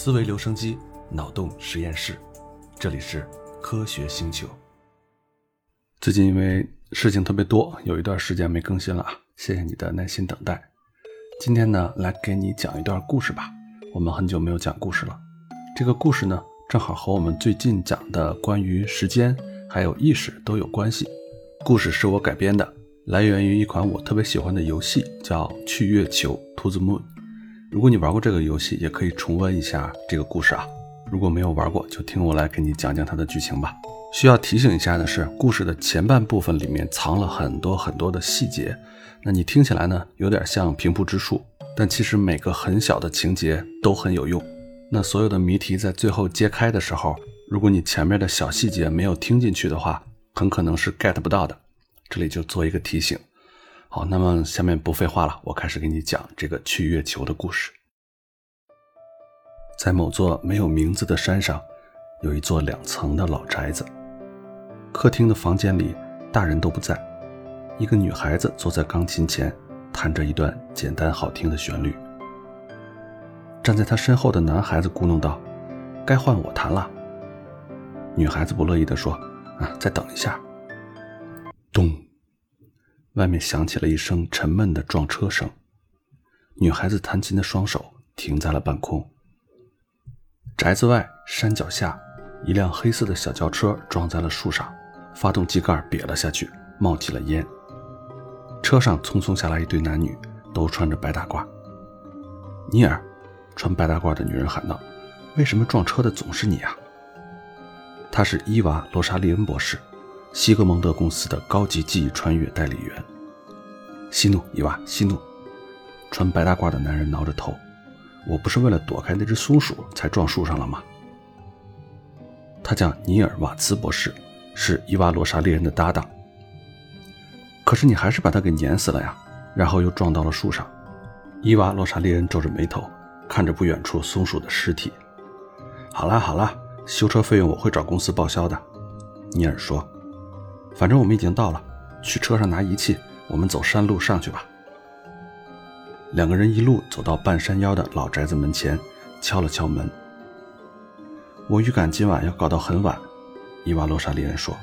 思维留声机，脑洞实验室，这里是科学星球。最近因为事情特别多，有一段时间没更新了啊，谢谢你的耐心等待。今天呢，来给你讲一段故事吧。我们很久没有讲故事了，这个故事呢，正好和我们最近讲的关于时间还有意识都有关系。故事是我改编的，来源于一款我特别喜欢的游戏，叫《去月球》（To the Moon）。如果你玩过这个游戏，也可以重温一下这个故事啊。如果没有玩过，就听我来给你讲讲它的剧情吧。需要提醒一下的是，故事的前半部分里面藏了很多很多的细节，那你听起来呢，有点像平铺直述，但其实每个很小的情节都很有用。那所有的谜题在最后揭开的时候，如果你前面的小细节没有听进去的话，很可能是 get 不到的。这里就做一个提醒。好，那么下面不废话了，我开始给你讲这个去月球的故事。在某座没有名字的山上，有一座两层的老宅子。客厅的房间里，大人都不在，一个女孩子坐在钢琴前，弹着一段简单好听的旋律。站在她身后的男孩子咕哝道：“该换我弹了。”女孩子不乐意地说：“啊，再等一下。”咚。外面响起了一声沉闷的撞车声，女孩子弹琴的双手停在了半空。宅子外山脚下，一辆黑色的小轿车撞在了树上，发动机盖瘪了下去，冒起了烟。车上匆匆下来一对男女，都穿着白大褂。尼尔，穿白大褂的女人喊道：“为什么撞车的总是你啊？”他是伊娃·罗莎莉恩博士。西格蒙德公司的高级记忆穿越代理员，息怒，伊娃，息怒。穿白大褂的男人挠着头，我不是为了躲开那只松鼠才撞树上了吗？他叫尼尔瓦茨博士，是伊娃罗莎猎人的搭档。可是你还是把他给碾死了呀，然后又撞到了树上。伊娃罗莎猎人皱着眉头，看着不远处松鼠的尸体。好啦好啦，修车费用我会找公司报销的，尼尔说。反正我们已经到了，去车上拿仪器。我们走山路上去吧。两个人一路走到半山腰的老宅子门前，敲了敲门。我预感今晚要搞到很晚，伊娃洛莎莉人说。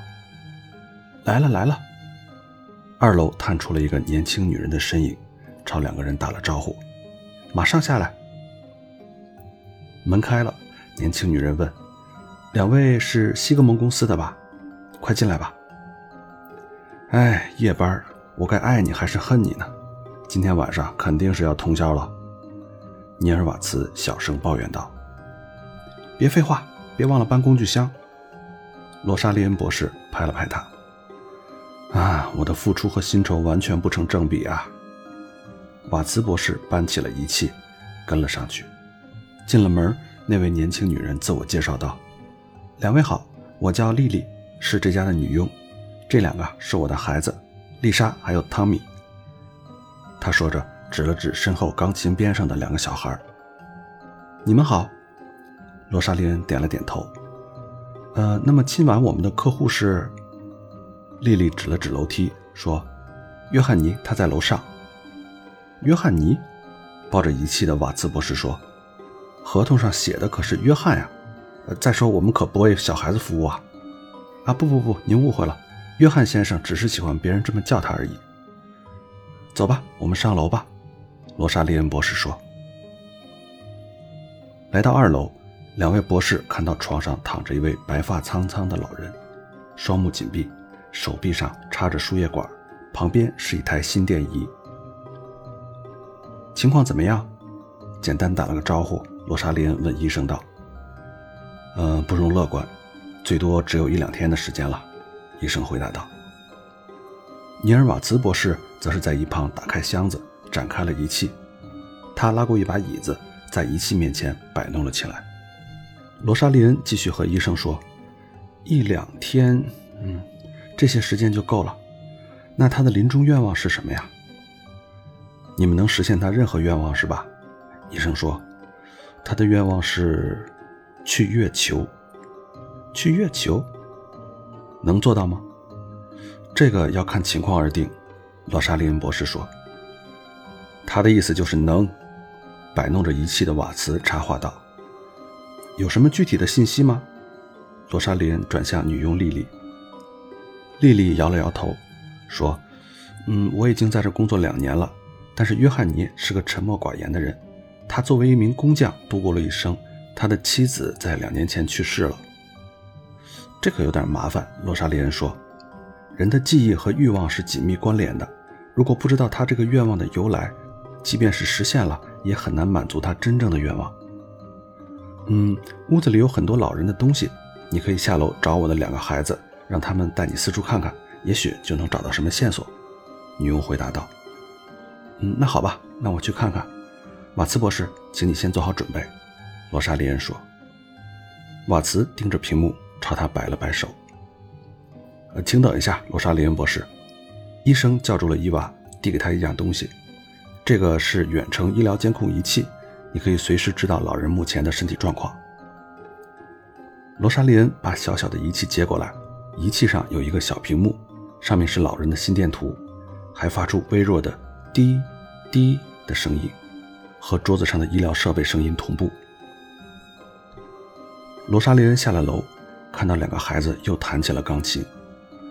来了来了。二楼探出了一个年轻女人的身影，朝两个人打了招呼：“马上下来。”门开了，年轻女人问：“两位是西格蒙公司的吧？快进来吧。”哎，夜班，我该爱你还是恨你呢？今天晚上肯定是要通宵了。尼尔瓦茨小声抱怨道：“别废话，别忘了搬工具箱。”罗莎莉恩博士拍了拍他：“啊，我的付出和薪酬完全不成正比啊！”瓦茨博士搬起了仪器，跟了上去。进了门，那位年轻女人自我介绍道：“两位好，我叫丽丽，是这家的女佣。”这两个是我的孩子，丽莎还有汤米。他说着，指了指身后钢琴边上的两个小孩。你们好，罗莎莉恩点了点头。呃，那么今晚我们的客户是？丽丽指了指楼梯，说：“约翰尼，他在楼上。”约翰尼，抱着仪器的瓦茨博士说：“合同上写的可是约翰呀。呃，再说我们可不为小孩子服务啊。啊，不不不，您误会了。”约翰先生只是喜欢别人这么叫他而已。走吧，我们上楼吧。”罗莎莉恩博士说。来到二楼，两位博士看到床上躺着一位白发苍苍的老人，双目紧闭，手臂上插着输液管，旁边是一台心电仪。情况怎么样？简单打了个招呼，罗莎莉恩问医生道：“嗯，不容乐观，最多只有一两天的时间了。”医生回答道：“尼尔瓦茨博士则是在一旁打开箱子，展开了仪器。他拉过一把椅子，在仪器面前摆弄了起来。”罗莎莉恩继续和医生说：“一两天，嗯，这些时间就够了。那他的临终愿望是什么呀？你们能实现他任何愿望是吧？”医生说：“他的愿望是去月球，去月球。”能做到吗？这个要看情况而定，罗莎莉恩博士说。他的意思就是能。摆弄着仪器的瓦茨插话道：“有什么具体的信息吗？罗莎莲转向女佣丽丽。丽丽摇了摇头，说：“嗯，我已经在这工作两年了。但是约翰尼是个沉默寡言的人。他作为一名工匠度过了一生，他的妻子在两年前去世了。这可有点麻烦。”罗莎莲说：“人的记忆和欲望是紧密关联的。如果不知道他这个愿望的由来，即便是实现了，也很难满足他真正的愿望。”嗯，屋子里有很多老人的东西，你可以下楼找我的两个孩子，让他们带你四处看看，也许就能找到什么线索。”女佣回答道。“嗯，那好吧，那我去看看。”瓦茨博士，请你先做好准备。”罗莎莉恩说。瓦茨盯着屏幕，朝他摆了摆手。“呃，请等一下，罗莎莉恩博士。”医生叫住了伊娃，递给他一样东西。这个是远程医疗监控仪器。你可以随时知道老人目前的身体状况。罗莎莉恩把小小的仪器接过来，仪器上有一个小屏幕，上面是老人的心电图，还发出微弱的滴滴的声音，和桌子上的医疗设备声音同步。罗莎莉恩下了楼，看到两个孩子又弹起了钢琴，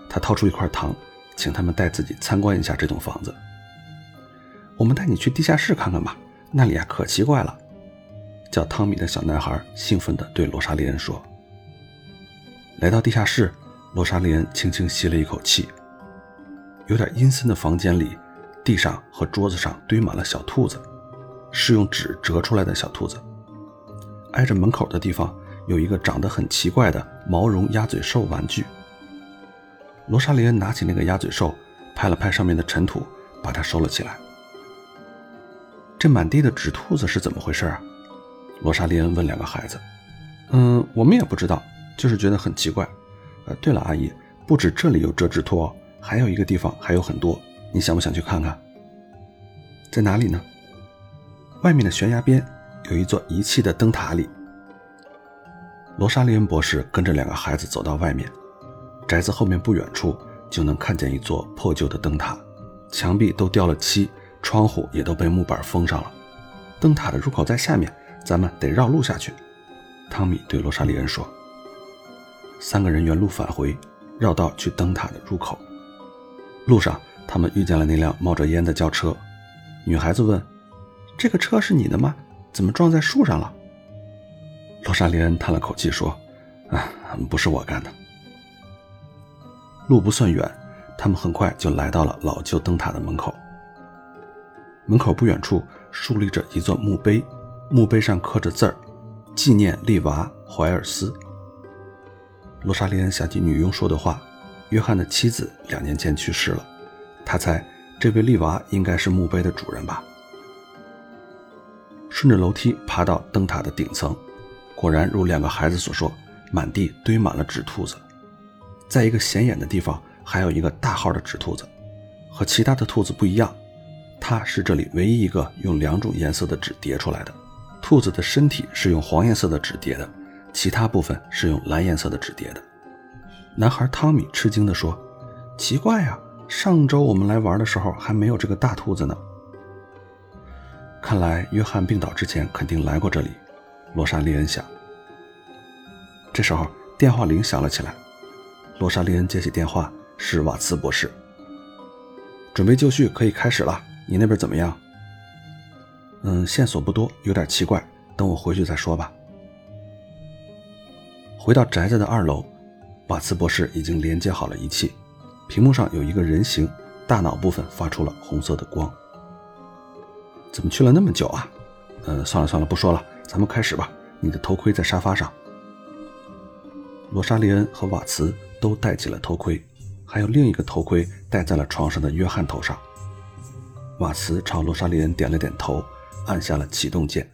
他掏出一块糖，请他们带自己参观一下这栋房子。我们带你去地下室看看吧。那里啊，可奇怪了！叫汤米的小男孩兴奋地对罗莎莉恩说。来到地下室，罗莎莉恩轻轻吸了一口气。有点阴森的房间里，地上和桌子上堆满了小兔子，是用纸折出来的小兔子。挨着门口的地方有一个长得很奇怪的毛绒鸭嘴兽玩具。罗莎莉恩拿起那个鸭嘴兽，拍了拍上面的尘土，把它收了起来。这满地的纸兔子是怎么回事啊？罗莎莉恩问两个孩子。嗯，我们也不知道，就是觉得很奇怪。呃，对了，阿姨，不止这里有折纸兔哦，还有一个地方还有很多，你想不想去看看？在哪里呢？外面的悬崖边有一座遗弃的灯塔里。罗莎莉恩博士跟着两个孩子走到外面，宅子后面不远处就能看见一座破旧的灯塔，墙壁都掉了漆。窗户也都被木板封上了，灯塔的入口在下面，咱们得绕路下去。汤米对罗莎莉恩说。三个人原路返回，绕道去灯塔的入口。路上，他们遇见了那辆冒着烟的轿车。女孩子问：“这个车是你的吗？怎么撞在树上了？”罗莎莉恩叹了口气说：“啊，不是我干的。”路不算远，他们很快就来到了老旧灯塔的门口。门口不远处竖立着一座墓碑，墓碑上刻着字儿：“纪念利娃·怀尔斯。”罗莎莉恩想起女佣说的话：“约翰的妻子两年前去世了。”他猜这位利娃应该是墓碑的主人吧。顺着楼梯爬到灯塔的顶层，果然如两个孩子所说，满地堆满了纸兔子。在一个显眼的地方，还有一个大号的纸兔子，和其他的兔子不一样。它是这里唯一一个用两种颜色的纸叠出来的。兔子的身体是用黄颜色的纸叠的，其他部分是用蓝颜色的纸叠的。男孩汤米吃惊地说：“奇怪呀，上周我们来玩的时候还没有这个大兔子呢。看来约翰病倒之前肯定来过这里。”罗莎莉恩想。这时候电话铃响了起来，罗莎莉恩接起电话，是瓦茨博士。准备就绪，可以开始了。你那边怎么样？嗯，线索不多，有点奇怪。等我回去再说吧。回到宅子的二楼，瓦茨博士已经连接好了仪器，屏幕上有一个人形，大脑部分发出了红色的光。怎么去了那么久啊？嗯，算了算了，不说了，咱们开始吧。你的头盔在沙发上。罗莎莉恩和瓦茨都戴起了头盔，还有另一个头盔戴在了床上的约翰头上。瓦茨朝罗莎莉恩点了点头，按下了启动键。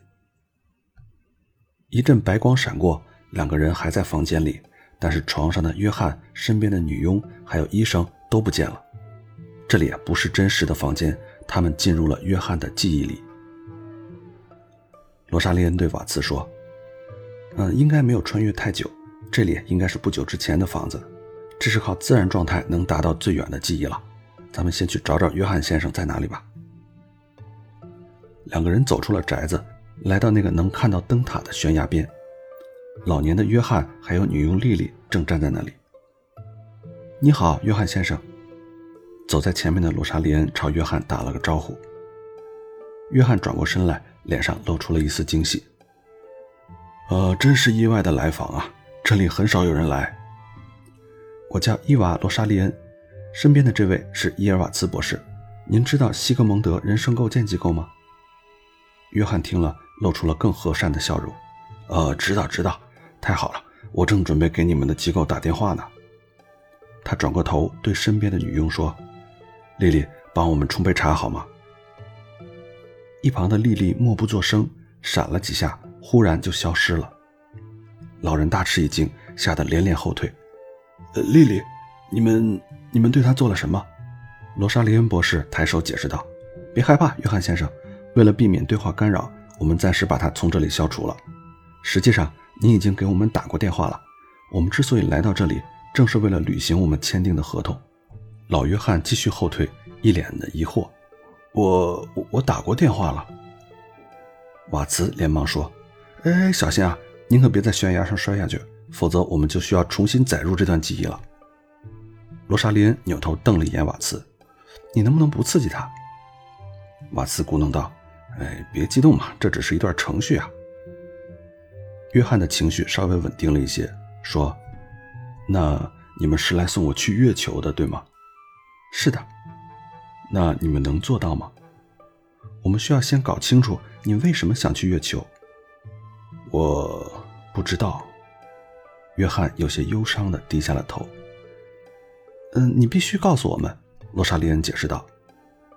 一阵白光闪过，两个人还在房间里，但是床上的约翰、身边的女佣还有医生都不见了。这里啊不是真实的房间，他们进入了约翰的记忆里。罗莎莉恩对瓦茨说：“嗯，应该没有穿越太久，这里应该是不久之前的房子，这是靠自然状态能达到最远的记忆了。咱们先去找找约翰先生在哪里吧。”两个人走出了宅子，来到那个能看到灯塔的悬崖边。老年的约翰还有女佣丽丽正站在那里。你好，约翰先生。走在前面的罗莎莉恩朝约翰打了个招呼。约翰转过身来，脸上露出了一丝惊喜。呃，真是意外的来访啊！这里很少有人来。我叫伊娃·罗莎莉恩，身边的这位是伊尔瓦茨博士。您知道西格蒙德人生构建机构吗？约翰听了，露出了更和善的笑容。呃，知道，知道，太好了，我正准备给你们的机构打电话呢。他转过头对身边的女佣说：“丽丽，帮我们冲杯茶好吗？”一旁的丽丽默不作声，闪了几下，忽然就消失了。老人大吃一惊，吓得连连后退。“呃，丽丽，你们你们对他做了什么？”罗莎莉恩博士抬手解释道：“别害怕，约翰先生。为了避免对话干扰，我们暂时把他从这里消除了。实际上，您已经给我们打过电话了。我们之所以来到这里，正是为了履行我们签订的合同。”老约翰继续后退，一脸的疑惑：“我我我打过电话了。”瓦茨连忙说：“哎，小心啊！您可别在悬崖上摔下去，否则我们就需要重新载入这段记忆了。”罗莎琳扭头瞪了一眼瓦茨。你能不能不刺激他？瓦茨咕哝道：“哎，别激动嘛，这只是一段程序啊。”约翰的情绪稍微稳定了一些，说：“那你们是来送我去月球的，对吗？”“是的。”“那你们能做到吗？”“我们需要先搞清楚你为什么想去月球。”“我不知道。”约翰有些忧伤的低下了头。“嗯，你必须告诉我们。”罗莎莉恩解释道：“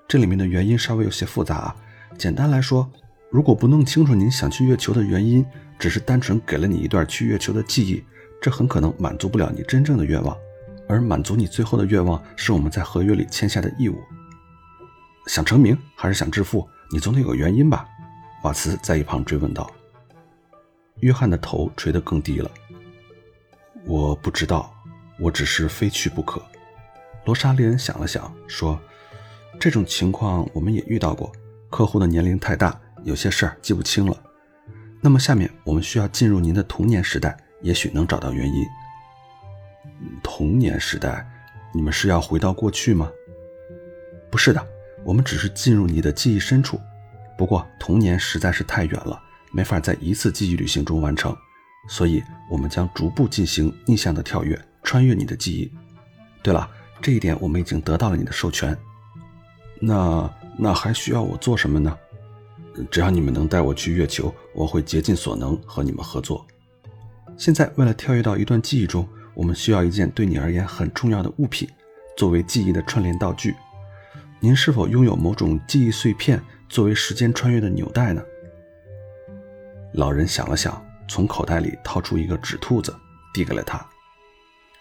这里面的原因稍微有些复杂。简单来说，如果不弄清楚您想去月球的原因，只是单纯给了你一段去月球的记忆，这很可能满足不了你真正的愿望。而满足你最后的愿望，是我们在合约里签下的义务。想成名还是想致富，你总得有个原因吧？”瓦茨在一旁追问道。约翰的头垂得更低了。“我不知道，我只是非去不可。”罗莎莉恩想了想，说：“这种情况我们也遇到过，客户的年龄太大，有些事儿记不清了。那么下面我们需要进入您的童年时代，也许能找到原因。童年时代，你们是要回到过去吗？不是的，我们只是进入你的记忆深处。不过童年实在是太远了，没法在一次记忆旅行中完成，所以我们将逐步进行逆向的跳跃，穿越你的记忆。对了。”这一点我们已经得到了你的授权，那那还需要我做什么呢？只要你们能带我去月球，我会竭尽所能和你们合作。现在为了跳跃到一段记忆中，我们需要一件对你而言很重要的物品，作为记忆的串联道具。您是否拥有某种记忆碎片作为时间穿越的纽带呢？老人想了想，从口袋里掏出一个纸兔子，递给了他。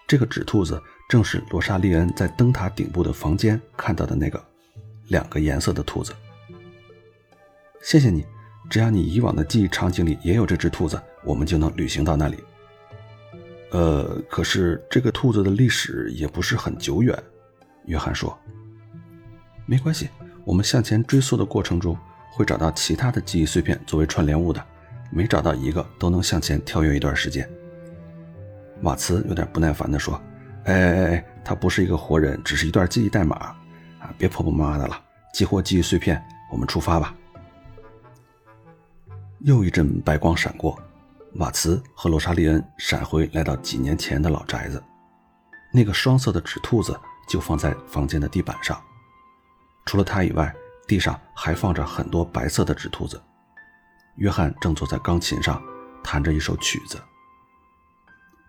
这个纸兔子。正是罗莎莉恩在灯塔顶部的房间看到的那个两个颜色的兔子。谢谢你，只要你以往的记忆场景里也有这只兔子，我们就能旅行到那里。呃，可是这个兔子的历史也不是很久远，约翰说。没关系，我们向前追溯的过程中会找到其他的记忆碎片作为串联物的，每找到一个都能向前跳跃一段时间。瓦茨有点不耐烦地说。哎哎哎，他不是一个活人，只是一段记忆代码啊！别婆婆妈妈的了，激活记忆碎片，我们出发吧。又一阵白光闪过，瓦茨和罗莎莉恩闪回来到几年前的老宅子，那个双色的纸兔子就放在房间的地板上，除了它以外，地上还放着很多白色的纸兔子。约翰正坐在钢琴上，弹着一首曲子。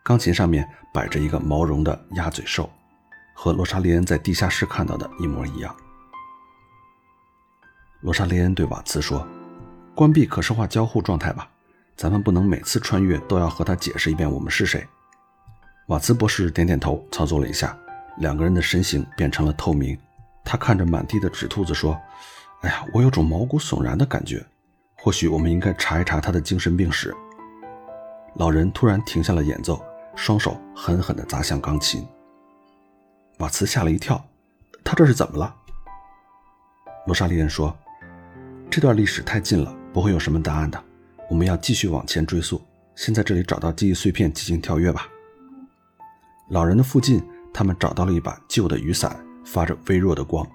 钢琴上面摆着一个毛绒的鸭嘴兽，和罗莎莉恩在地下室看到的一模一样。罗莎莉恩对瓦茨说：“关闭可视化交互状态吧，咱们不能每次穿越都要和他解释一遍我们是谁。”瓦茨博士点点头，操作了一下，两个人的身形变成了透明。他看着满地的纸兔子说：“哎呀，我有种毛骨悚然的感觉，或许我们应该查一查他的精神病史。”老人突然停下了演奏。双手狠狠地砸向钢琴，瓦茨吓了一跳，他这是怎么了？罗莎莉恩说：“这段历史太近了，不会有什么答案的。我们要继续往前追溯。先在这里找到记忆碎片进行跳跃吧。老人的附近，他们找到了一把旧的雨伞，发着微弱的光。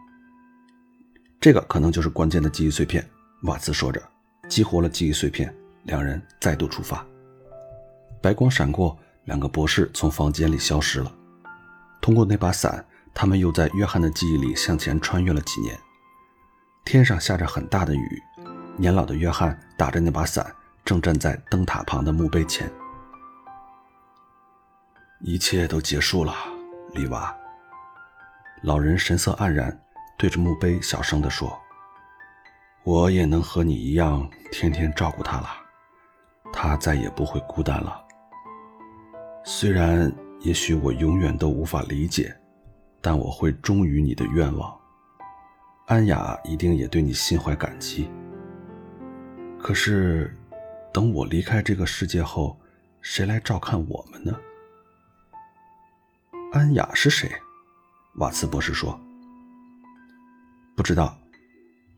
这个可能就是关键的记忆碎片。瓦茨说着，激活了记忆碎片。两人再度出发。白光闪过，两个博士从房间里消失了。通过那把伞，他们又在约翰的记忆里向前穿越了几年。天上下着很大的雨，年老的约翰打着那把伞，正站在灯塔旁的墓碑前。一切都结束了，里娃。老人神色黯然，对着墓碑小声地说：“我也能和你一样，天天照顾他了。他再也不会孤单了。虽然也许我永远都无法理解，但我会忠于你的愿望。安雅一定也对你心怀感激。可是，等我离开这个世界后，谁来照看我们呢？”安雅是谁？瓦茨博士说：“不知道。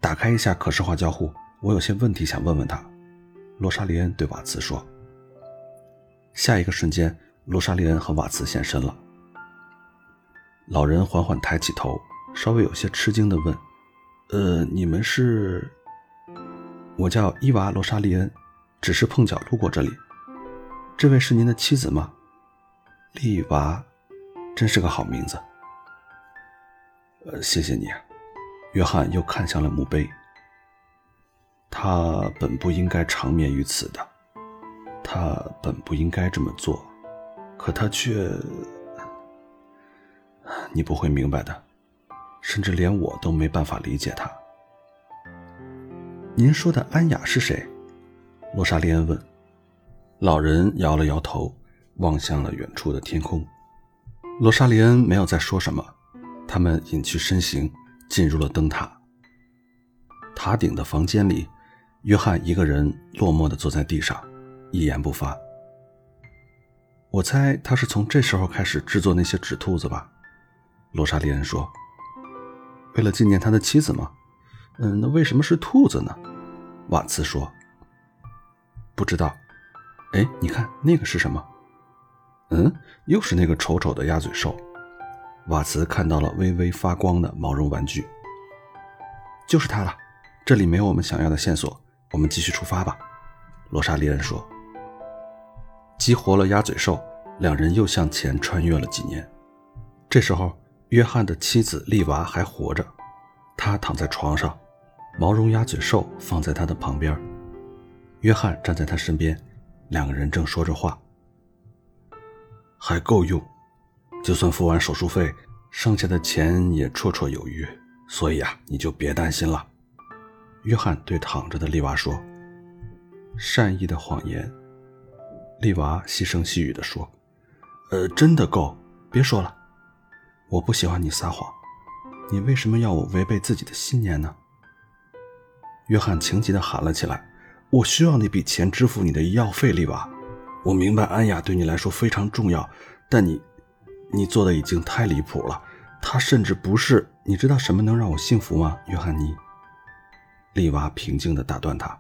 打开一下可视化交互，我有些问题想问问他。”罗莎莉恩对瓦茨说。下一个瞬间，罗莎莉恩和瓦茨现身了。老人缓缓抬起头，稍微有些吃惊地问：“呃，你们是？”“我叫伊娃·罗莎莉恩，只是碰巧路过这里。这位是您的妻子吗？”“丽娃。”真是个好名字。呃，谢谢你。约翰又看向了墓碑。他本不应该长眠于此的，他本不应该这么做，可他却……你不会明白的，甚至连我都没办法理解他。您说的安雅是谁？罗莎莉恩问。老人摇了摇头，望向了远处的天空。罗莎莉恩没有再说什么，他们隐去身形，进入了灯塔。塔顶的房间里，约翰一个人落寞地坐在地上，一言不发。我猜他是从这时候开始制作那些纸兔子吧？罗莎莉恩说。为了纪念他的妻子吗？嗯，那为什么是兔子呢？瓦茨说。不知道。哎，你看那个是什么？嗯，又是那个丑丑的鸭嘴兽。瓦茨看到了微微发光的毛绒玩具，就是它了。这里没有我们想要的线索，我们继续出发吧。罗莎莉恩说。激活了鸭嘴兽，两人又向前穿越了几年。这时候，约翰的妻子丽娃还活着，她躺在床上，毛绒鸭嘴兽放在她的旁边。约翰站在她身边，两个人正说着话。还够用，就算付完手术费，剩下的钱也绰绰有余。所以啊，你就别担心了。”约翰对躺着的丽娃说。“善意的谎言。”丽娃细声细语地说，“呃，真的够，别说了。我不喜欢你撒谎。你为什么要我违背自己的信念呢？”约翰情急地喊了起来：“我需要那笔钱支付你的医药费，丽娃。”我明白安雅对你来说非常重要，但你，你做的已经太离谱了。他甚至不是……你知道什么能让我幸福吗，约翰尼？丽娃平静地打断他：“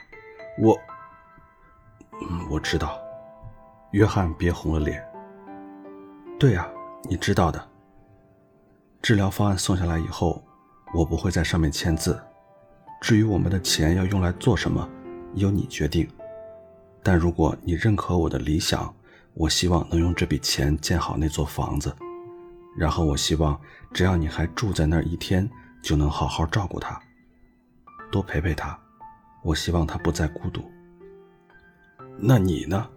我……我知道。”约翰憋红了脸。对呀，你知道的。治疗方案送下来以后，我不会在上面签字。至于我们的钱要用来做什么，由你决定。但如果你认可我的理想，我希望能用这笔钱建好那座房子，然后我希望只要你还住在那儿一天，就能好好照顾他，多陪陪他。我希望他不再孤独。那你呢？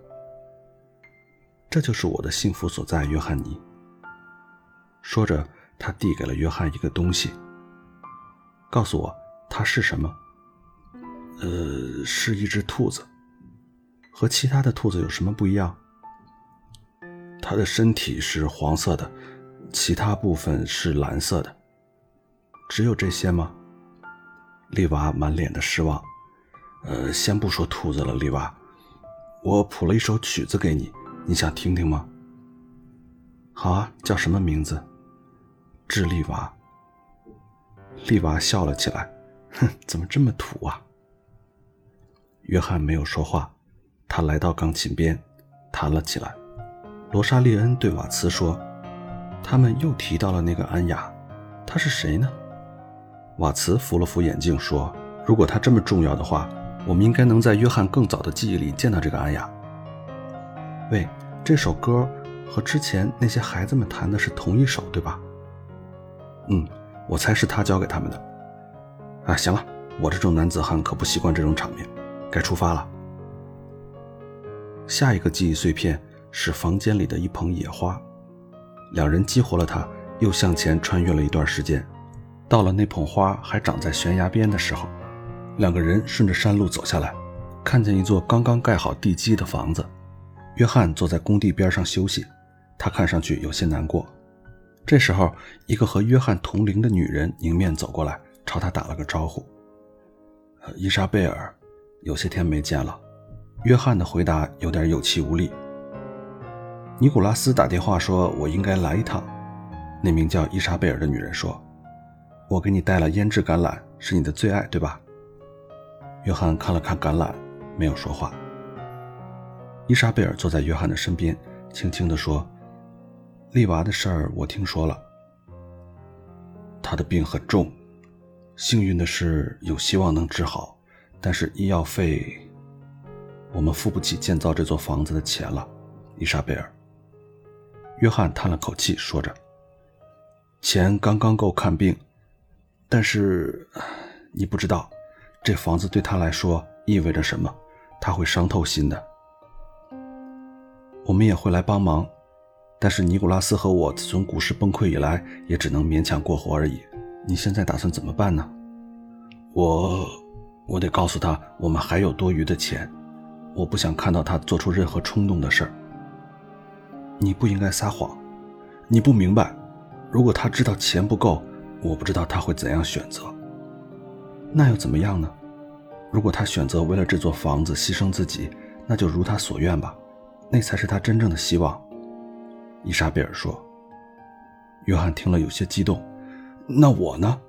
这就是我的幸福所在，约翰尼。说着，他递给了约翰一个东西。告诉我，它是什么？呃，是一只兔子。和其他的兔子有什么不一样？它的身体是黄色的，其他部分是蓝色的。只有这些吗？丽娃满脸的失望。呃，先不说兔子了，丽娃，我谱了一首曲子给你，你想听听吗？好啊，叫什么名字？智利娃。丽娃笑了起来，哼，怎么这么土啊？约翰没有说话。他来到钢琴边，弹了起来。罗莎莉恩对瓦茨说：“他们又提到了那个安雅，她是谁呢？”瓦茨扶了扶眼镜说：“如果她这么重要的话，我们应该能在约翰更早的记忆里见到这个安雅。”喂，这首歌和之前那些孩子们弹的是同一首，对吧？嗯，我猜是他教给他们的。啊，行了，我这种男子汉可不习惯这种场面，该出发了。下一个记忆碎片。是房间里的一捧野花，两人激活了它，又向前穿越了一段时间，到了那捧花还长在悬崖边的时候，两个人顺着山路走下来，看见一座刚刚盖好地基的房子。约翰坐在工地边上休息，他看上去有些难过。这时候，一个和约翰同龄的女人迎面走过来，朝他打了个招呼：“伊莎贝尔，有些天没见了。”约翰的回答有点有气无力。尼古拉斯打电话说：“我应该来一趟。”那名叫伊莎贝尔的女人说：“我给你带了腌制橄榄，是你的最爱，对吧？”约翰看了看橄榄，没有说话。伊莎贝尔坐在约翰的身边，轻轻地说：“丽娃的事儿我听说了。她的病很重，幸运的是有希望能治好，但是医药费，我们付不起建造这座房子的钱了。”伊莎贝尔。约翰叹了口气，说着：“钱刚刚够看病，但是你不知道，这房子对他来说意味着什么，他会伤透心的。我们也会来帮忙，但是尼古拉斯和我自从股市崩溃以来，也只能勉强过活而已。你现在打算怎么办呢？我，我得告诉他，我们还有多余的钱，我不想看到他做出任何冲动的事儿。”你不应该撒谎，你不明白，如果他知道钱不够，我不知道他会怎样选择。那又怎么样呢？如果他选择为了这座房子牺牲自己，那就如他所愿吧，那才是他真正的希望。伊莎贝尔说。约翰听了有些激动。那我呢？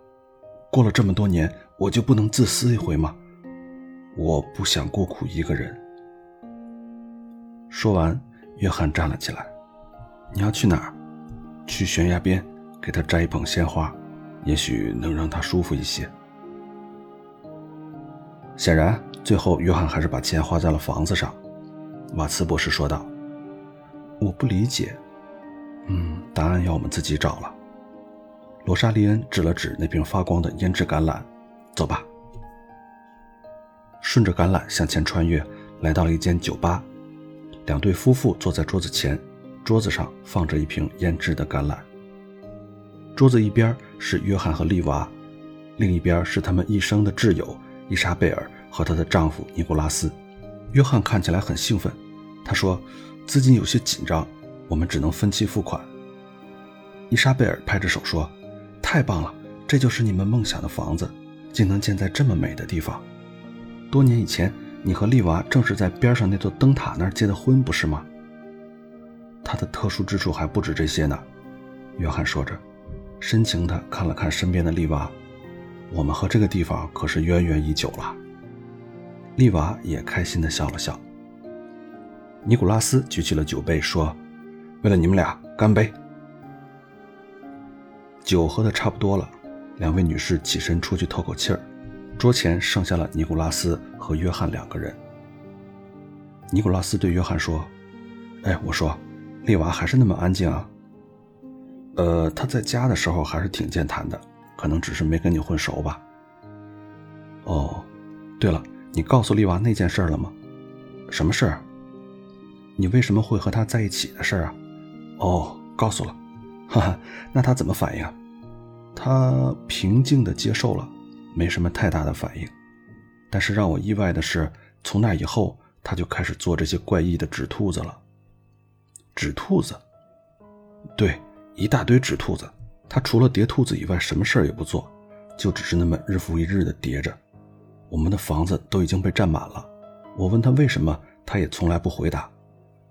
过了这么多年，我就不能自私一回吗？我不想过苦一个人。说完，约翰站了起来。你要去哪儿？去悬崖边，给他摘一捧鲜花，也许能让他舒服一些。显然，最后约翰还是把钱花在了房子上。瓦茨博士说道：“我不理解。”嗯，答案要我们自己找了。罗莎莉恩指了指那瓶发光的胭脂橄榄，走吧。顺着橄榄向前穿越，来到了一间酒吧，两对夫妇坐在桌子前。桌子上放着一瓶腌制的橄榄。桌子一边是约翰和丽娃，另一边是他们一生的挚友伊莎贝尔和她的丈夫尼古拉斯。约翰看起来很兴奋，他说：“资金有些紧张，我们只能分期付款。”伊莎贝尔拍着手说：“太棒了，这就是你们梦想的房子，竟能建在这么美的地方。多年以前，你和丽娃正是在边上那座灯塔那儿结的婚，不是吗？”他的特殊之处还不止这些呢，约翰说着，深情地看了看身边的丽娃。我们和这个地方可是渊源已久了。丽娃也开心地笑了笑。尼古拉斯举起了酒杯，说：“为了你们俩，干杯！”酒喝得差不多了，两位女士起身出去透口气儿。桌前剩下了尼古拉斯和约翰两个人。尼古拉斯对约翰说：“哎，我说。”丽娃还是那么安静啊。呃，她在家的时候还是挺健谈的，可能只是没跟你混熟吧。哦，对了，你告诉丽娃那件事了吗？什么事儿？你为什么会和她在一起的事儿啊？哦，告诉了。哈哈，那她怎么反应？她平静地接受了，没什么太大的反应。但是让我意外的是，从那以后，她就开始做这些怪异的纸兔子了。纸兔子，对，一大堆纸兔子。他除了叠兔子以外，什么事儿也不做，就只是那么日复一日的叠着。我们的房子都已经被占满了。我问他为什么，他也从来不回答，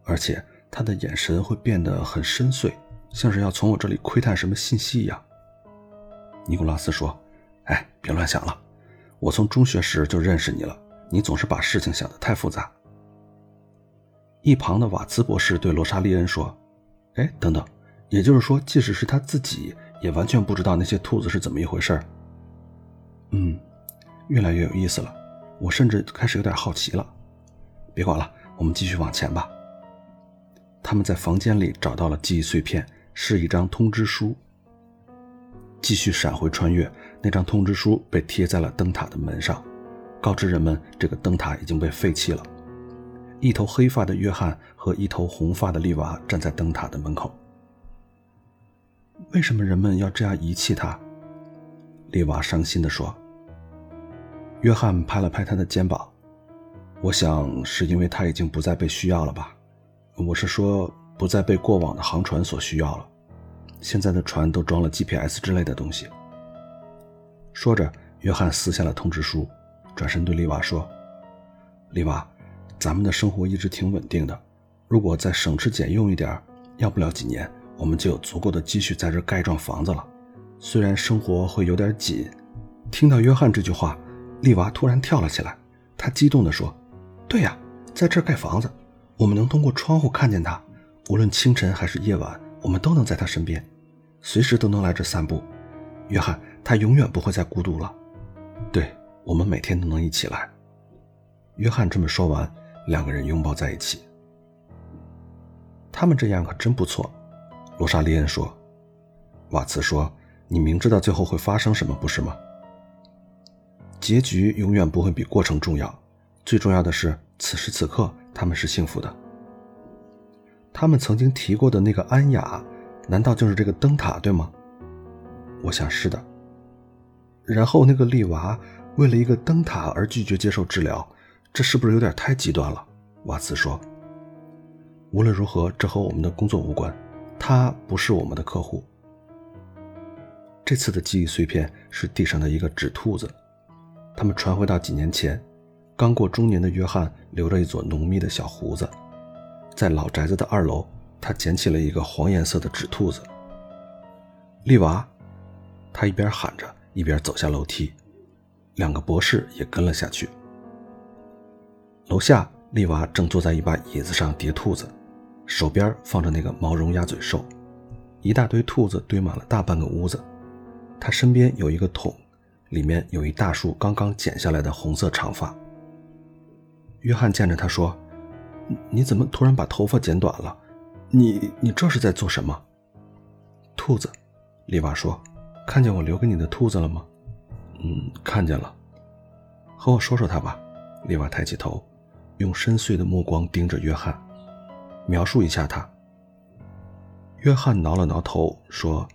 而且他的眼神会变得很深邃，像是要从我这里窥探什么信息一样。尼古拉斯说：“哎，别乱想了，我从中学时就认识你了，你总是把事情想得太复杂。”一旁的瓦茨博士对罗莎莉恩说：“哎，等等，也就是说，即使是他自己，也完全不知道那些兔子是怎么一回事。”嗯，越来越有意思了，我甚至开始有点好奇了。别管了，我们继续往前吧。他们在房间里找到了记忆碎片，是一张通知书。继续闪回穿越，那张通知书被贴在了灯塔的门上，告知人们这个灯塔已经被废弃了。一头黑发的约翰和一头红发的丽娃站在灯塔的门口。为什么人们要这样遗弃他？丽娃伤心地说。约翰拍了拍他的肩膀，我想是因为他已经不再被需要了吧。我是说，不再被过往的航船所需要了。现在的船都装了 GPS 之类的东西。说着，约翰撕下了通知书，转身对丽娃说：“丽娃，咱们的生活一直挺稳定的，如果再省吃俭用一点，要不了几年，我们就有足够的积蓄在这盖幢房子了。虽然生活会有点紧。”听到约翰这句话。丽娃突然跳了起来，她激动地说：“对呀，在这儿盖房子，我们能通过窗户看见他，无论清晨还是夜晚，我们都能在他身边，随时都能来这散步。约翰，他永远不会再孤独了。对我们每天都能一起来。”约翰这么说完，两个人拥抱在一起。他们这样可真不错，罗莎莉恩说。瓦茨说：“你明知道最后会发生什么，不是吗？”结局永远不会比过程重要，最重要的是此时此刻他们是幸福的。他们曾经提过的那个安雅，难道就是这个灯塔，对吗？我想是的。然后那个丽娃为了一个灯塔而拒绝接受治疗，这是不是有点太极端了？瓦茨说。无论如何，这和我们的工作无关，他不是我们的客户。这次的记忆碎片是地上的一个纸兔子。他们传回到几年前，刚过中年的约翰留着一撮浓密的小胡子，在老宅子的二楼，他捡起了一个黄颜色的纸兔子。丽娃，他一边喊着，一边走下楼梯，两个博士也跟了下去。楼下，丽娃正坐在一把椅子上叠兔子，手边放着那个毛绒鸭嘴兽，一大堆兔子堆满了大半个屋子，他身边有一个桶。里面有一大束刚刚剪下来的红色长发。约翰见着他说：“你怎么突然把头发剪短了？你你这是在做什么？”兔子，丽娃说：“看见我留给你的兔子了吗？”“嗯，看见了。”“和我说说它吧。”丽娃抬起头，用深邃的目光盯着约翰，描述一下他。约翰挠了挠头说：“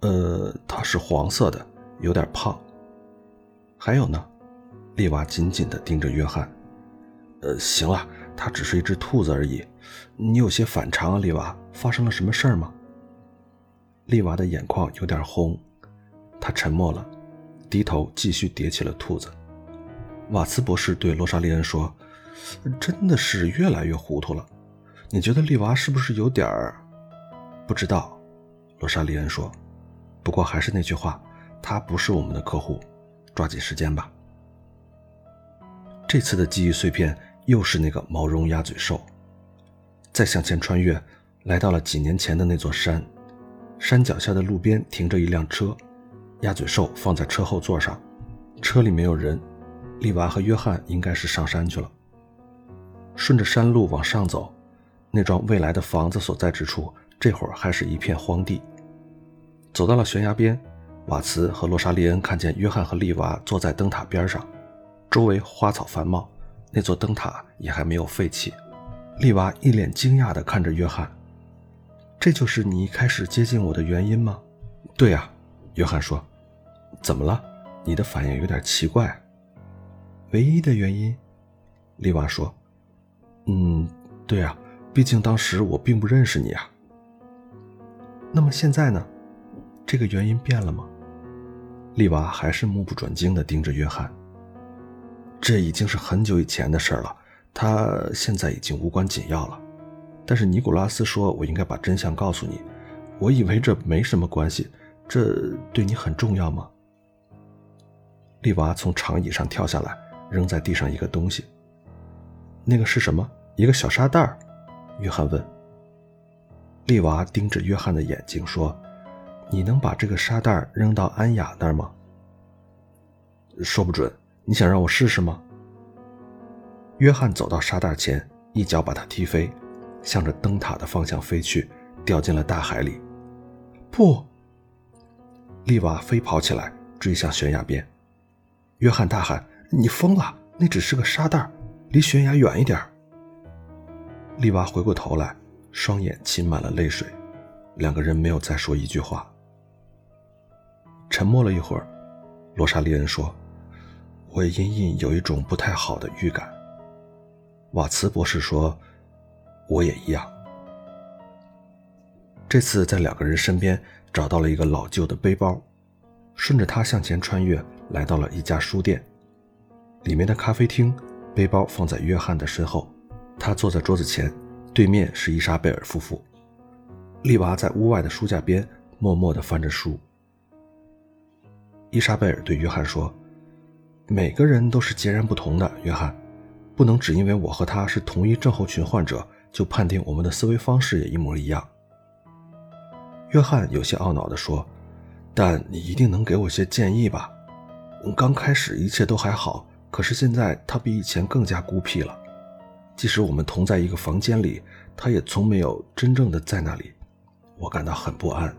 呃，它是黄色的，有点胖。”还有呢，丽娃紧紧地盯着约翰。呃，行了，它只是一只兔子而已。你有些反常啊，丽娃，发生了什么事儿吗？丽娃的眼眶有点红，她沉默了，低头继续叠起了兔子。瓦茨博士对罗莎莉恩说：“真的是越来越糊涂了。你觉得丽娃是不是有点儿？”不知道，罗莎莉恩说。不过还是那句话，她不是我们的客户。抓紧时间吧。这次的记忆碎片又是那个毛绒鸭嘴兽。再向前穿越，来到了几年前的那座山。山脚下的路边停着一辆车，鸭嘴兽放在车后座上，车里没有人。丽娃和约翰应该是上山去了。顺着山路往上走，那幢未来的房子所在之处，这会儿还是一片荒地。走到了悬崖边。瓦茨和罗莎莉恩看见约翰和丽娃坐在灯塔边上，周围花草繁茂，那座灯塔也还没有废弃。丽娃一脸惊讶地看着约翰：“这就是你一开始接近我的原因吗？”“对呀。”约翰说。“怎么了？你的反应有点奇怪。”“唯一的原因。”丽娃说。“嗯，对啊，毕竟当时我并不认识你啊。”“那么现在呢？这个原因变了吗？”丽娃还是目不转睛地盯着约翰。这已经是很久以前的事了，他现在已经无关紧要了。但是尼古拉斯说，我应该把真相告诉你。我以为这没什么关系，这对你很重要吗？丽娃从长椅上跳下来，扔在地上一个东西。那个是什么？一个小沙袋约翰问。丽娃盯着约翰的眼睛说：“你能把这个沙袋扔到安雅那儿吗？”“说不准，你想让我试试吗？”约翰走到沙袋前，一脚把它踢飞，向着灯塔的方向飞去，掉进了大海里。不！丽娃飞跑起来，追向悬崖边。约翰大喊：“你疯了！那只是个沙袋，离悬崖远一点。”丽娃回过头来。双眼噙满了泪水，两个人没有再说一句话。沉默了一会儿，罗莎莉恩说：“我也隐隐有一种不太好的预感。”瓦茨博士说：“我也一样。”这次在两个人身边找到了一个老旧的背包，顺着它向前穿越，来到了一家书店，里面的咖啡厅。背包放在约翰的身后，他坐在桌子前。对面是伊莎贝尔夫妇，丽娃在屋外的书架边默默地翻着书。伊莎贝尔对约翰说：“每个人都是截然不同的，约翰，不能只因为我和他是同一症候群患者，就判定我们的思维方式也一模一样。”约翰有些懊恼地说：“但你一定能给我些建议吧？刚开始一切都还好，可是现在他比以前更加孤僻了。”即使我们同在一个房间里，他也从没有真正的在那里，我感到很不安。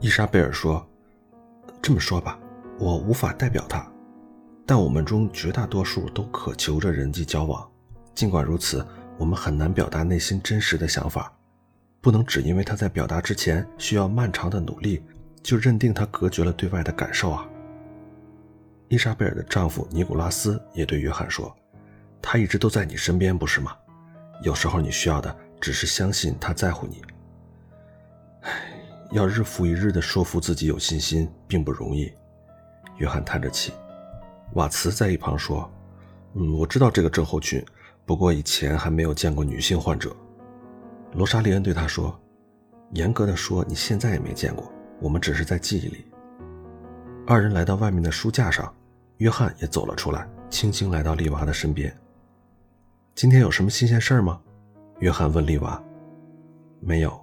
伊莎贝尔说：“这么说吧，我无法代表他，但我们中绝大多数都渴求着人际交往。尽管如此，我们很难表达内心真实的想法，不能只因为他在表达之前需要漫长的努力，就认定他隔绝了对外的感受啊。”伊莎贝尔的丈夫尼古拉斯也对约翰说。他一直都在你身边，不是吗？有时候你需要的只是相信他在乎你。唉，要日复一日地说服自己有信心，并不容易。约翰叹着气。瓦茨在一旁说：“嗯，我知道这个症候群，不过以前还没有见过女性患者。”罗莎莉恩对他说：“严格的说，你现在也没见过，我们只是在记忆里。”二人来到外面的书架上，约翰也走了出来，轻轻来到丽娃的身边。今天有什么新鲜事儿吗？约翰问丽娃。没有。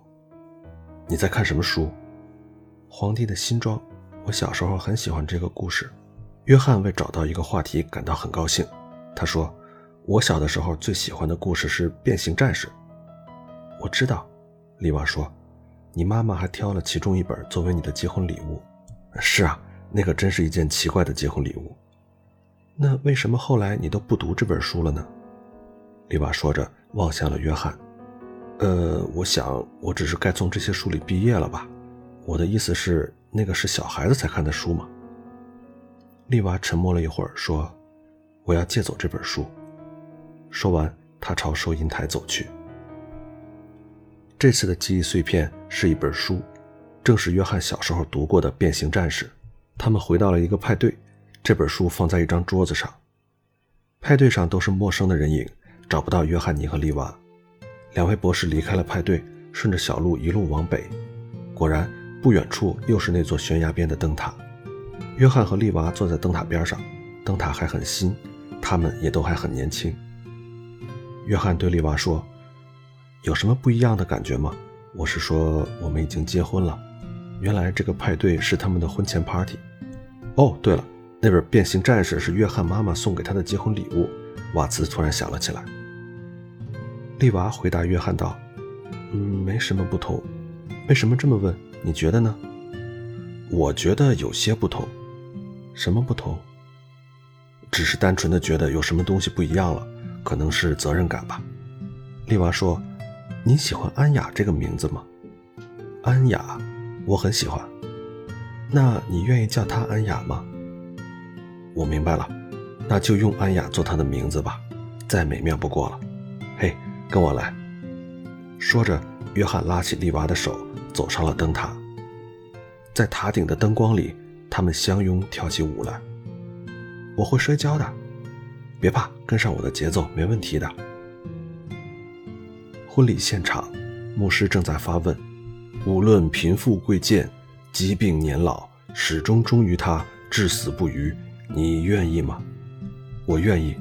你在看什么书？皇帝的新装。我小时候很喜欢这个故事。约翰为找到一个话题感到很高兴。他说：“我小的时候最喜欢的故事是《变形战士》。”我知道，丽娃说：“你妈妈还挑了其中一本作为你的结婚礼物。”是啊，那可真是一件奇怪的结婚礼物。那为什么后来你都不读这本书了呢？丽娃说着，望向了约翰。“呃，我想，我只是该从这些书里毕业了吧？我的意思是，那个是小孩子才看的书吗？”丽娃沉默了一会儿，说：“我要借走这本书。”说完，她朝收银台走去。这次的记忆碎片是一本书，正是约翰小时候读过的《变形战士》。他们回到了一个派对，这本书放在一张桌子上，派对上都是陌生的人影。找不到约翰尼和丽娃，两位博士离开了派对，顺着小路一路往北。果然，不远处又是那座悬崖边的灯塔。约翰和丽娃坐在灯塔边上，灯塔还很新，他们也都还很年轻。约翰对丽娃说：“有什么不一样的感觉吗？我是说，我们已经结婚了。原来这个派对是他们的婚前 party。哦，对了，那本《变形战士》是约翰妈妈送给他的结婚礼物。”瓦茨突然想了起来。丽娃回答约翰道：“嗯，没什么不同。为什么这么问？你觉得呢？”“我觉得有些不同。什么不同？只是单纯的觉得有什么东西不一样了，可能是责任感吧。”丽娃说：“你喜欢安雅这个名字吗？”“安雅，我很喜欢。那你愿意叫她安雅吗？”“我明白了，那就用安雅做她的名字吧，再美妙不过了。”“。”跟我来。说着，约翰拉起丽娃的手，走上了灯塔。在塔顶的灯光里，他们相拥跳起舞来。我会摔跤的，别怕，跟上我的节奏，没问题的。婚礼现场，牧师正在发问：无论贫富贵贱、疾病年老，始终忠于他，至死不渝。你愿意吗？我愿意。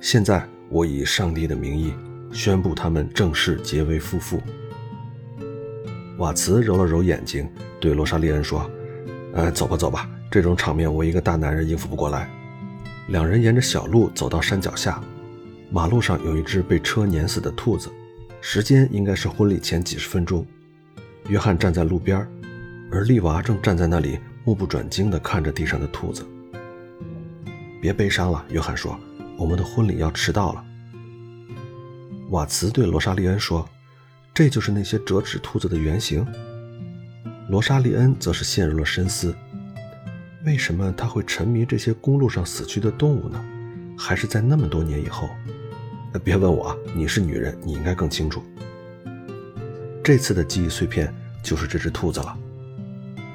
现在。我以上帝的名义宣布他们正式结为夫妇。瓦茨揉了揉眼睛，对罗莎莉恩说：“呃，走吧，走吧，这种场面我一个大男人应付不过来。”两人沿着小路走到山脚下，马路上有一只被车碾死的兔子，时间应该是婚礼前几十分钟。约翰站在路边，而丽娃正站在那里，目不转睛地看着地上的兔子。别悲伤了，约翰说：“我们的婚礼要迟到了。”瓦茨对罗莎莉恩说。这就是那些折纸兔子的原型。罗莎莉恩则是陷入了深思：为什么他会沉迷这些公路上死去的动物呢？还是在那么多年以后？别问我啊，你是女人，你应该更清楚。这次的记忆碎片就是这只兔子了。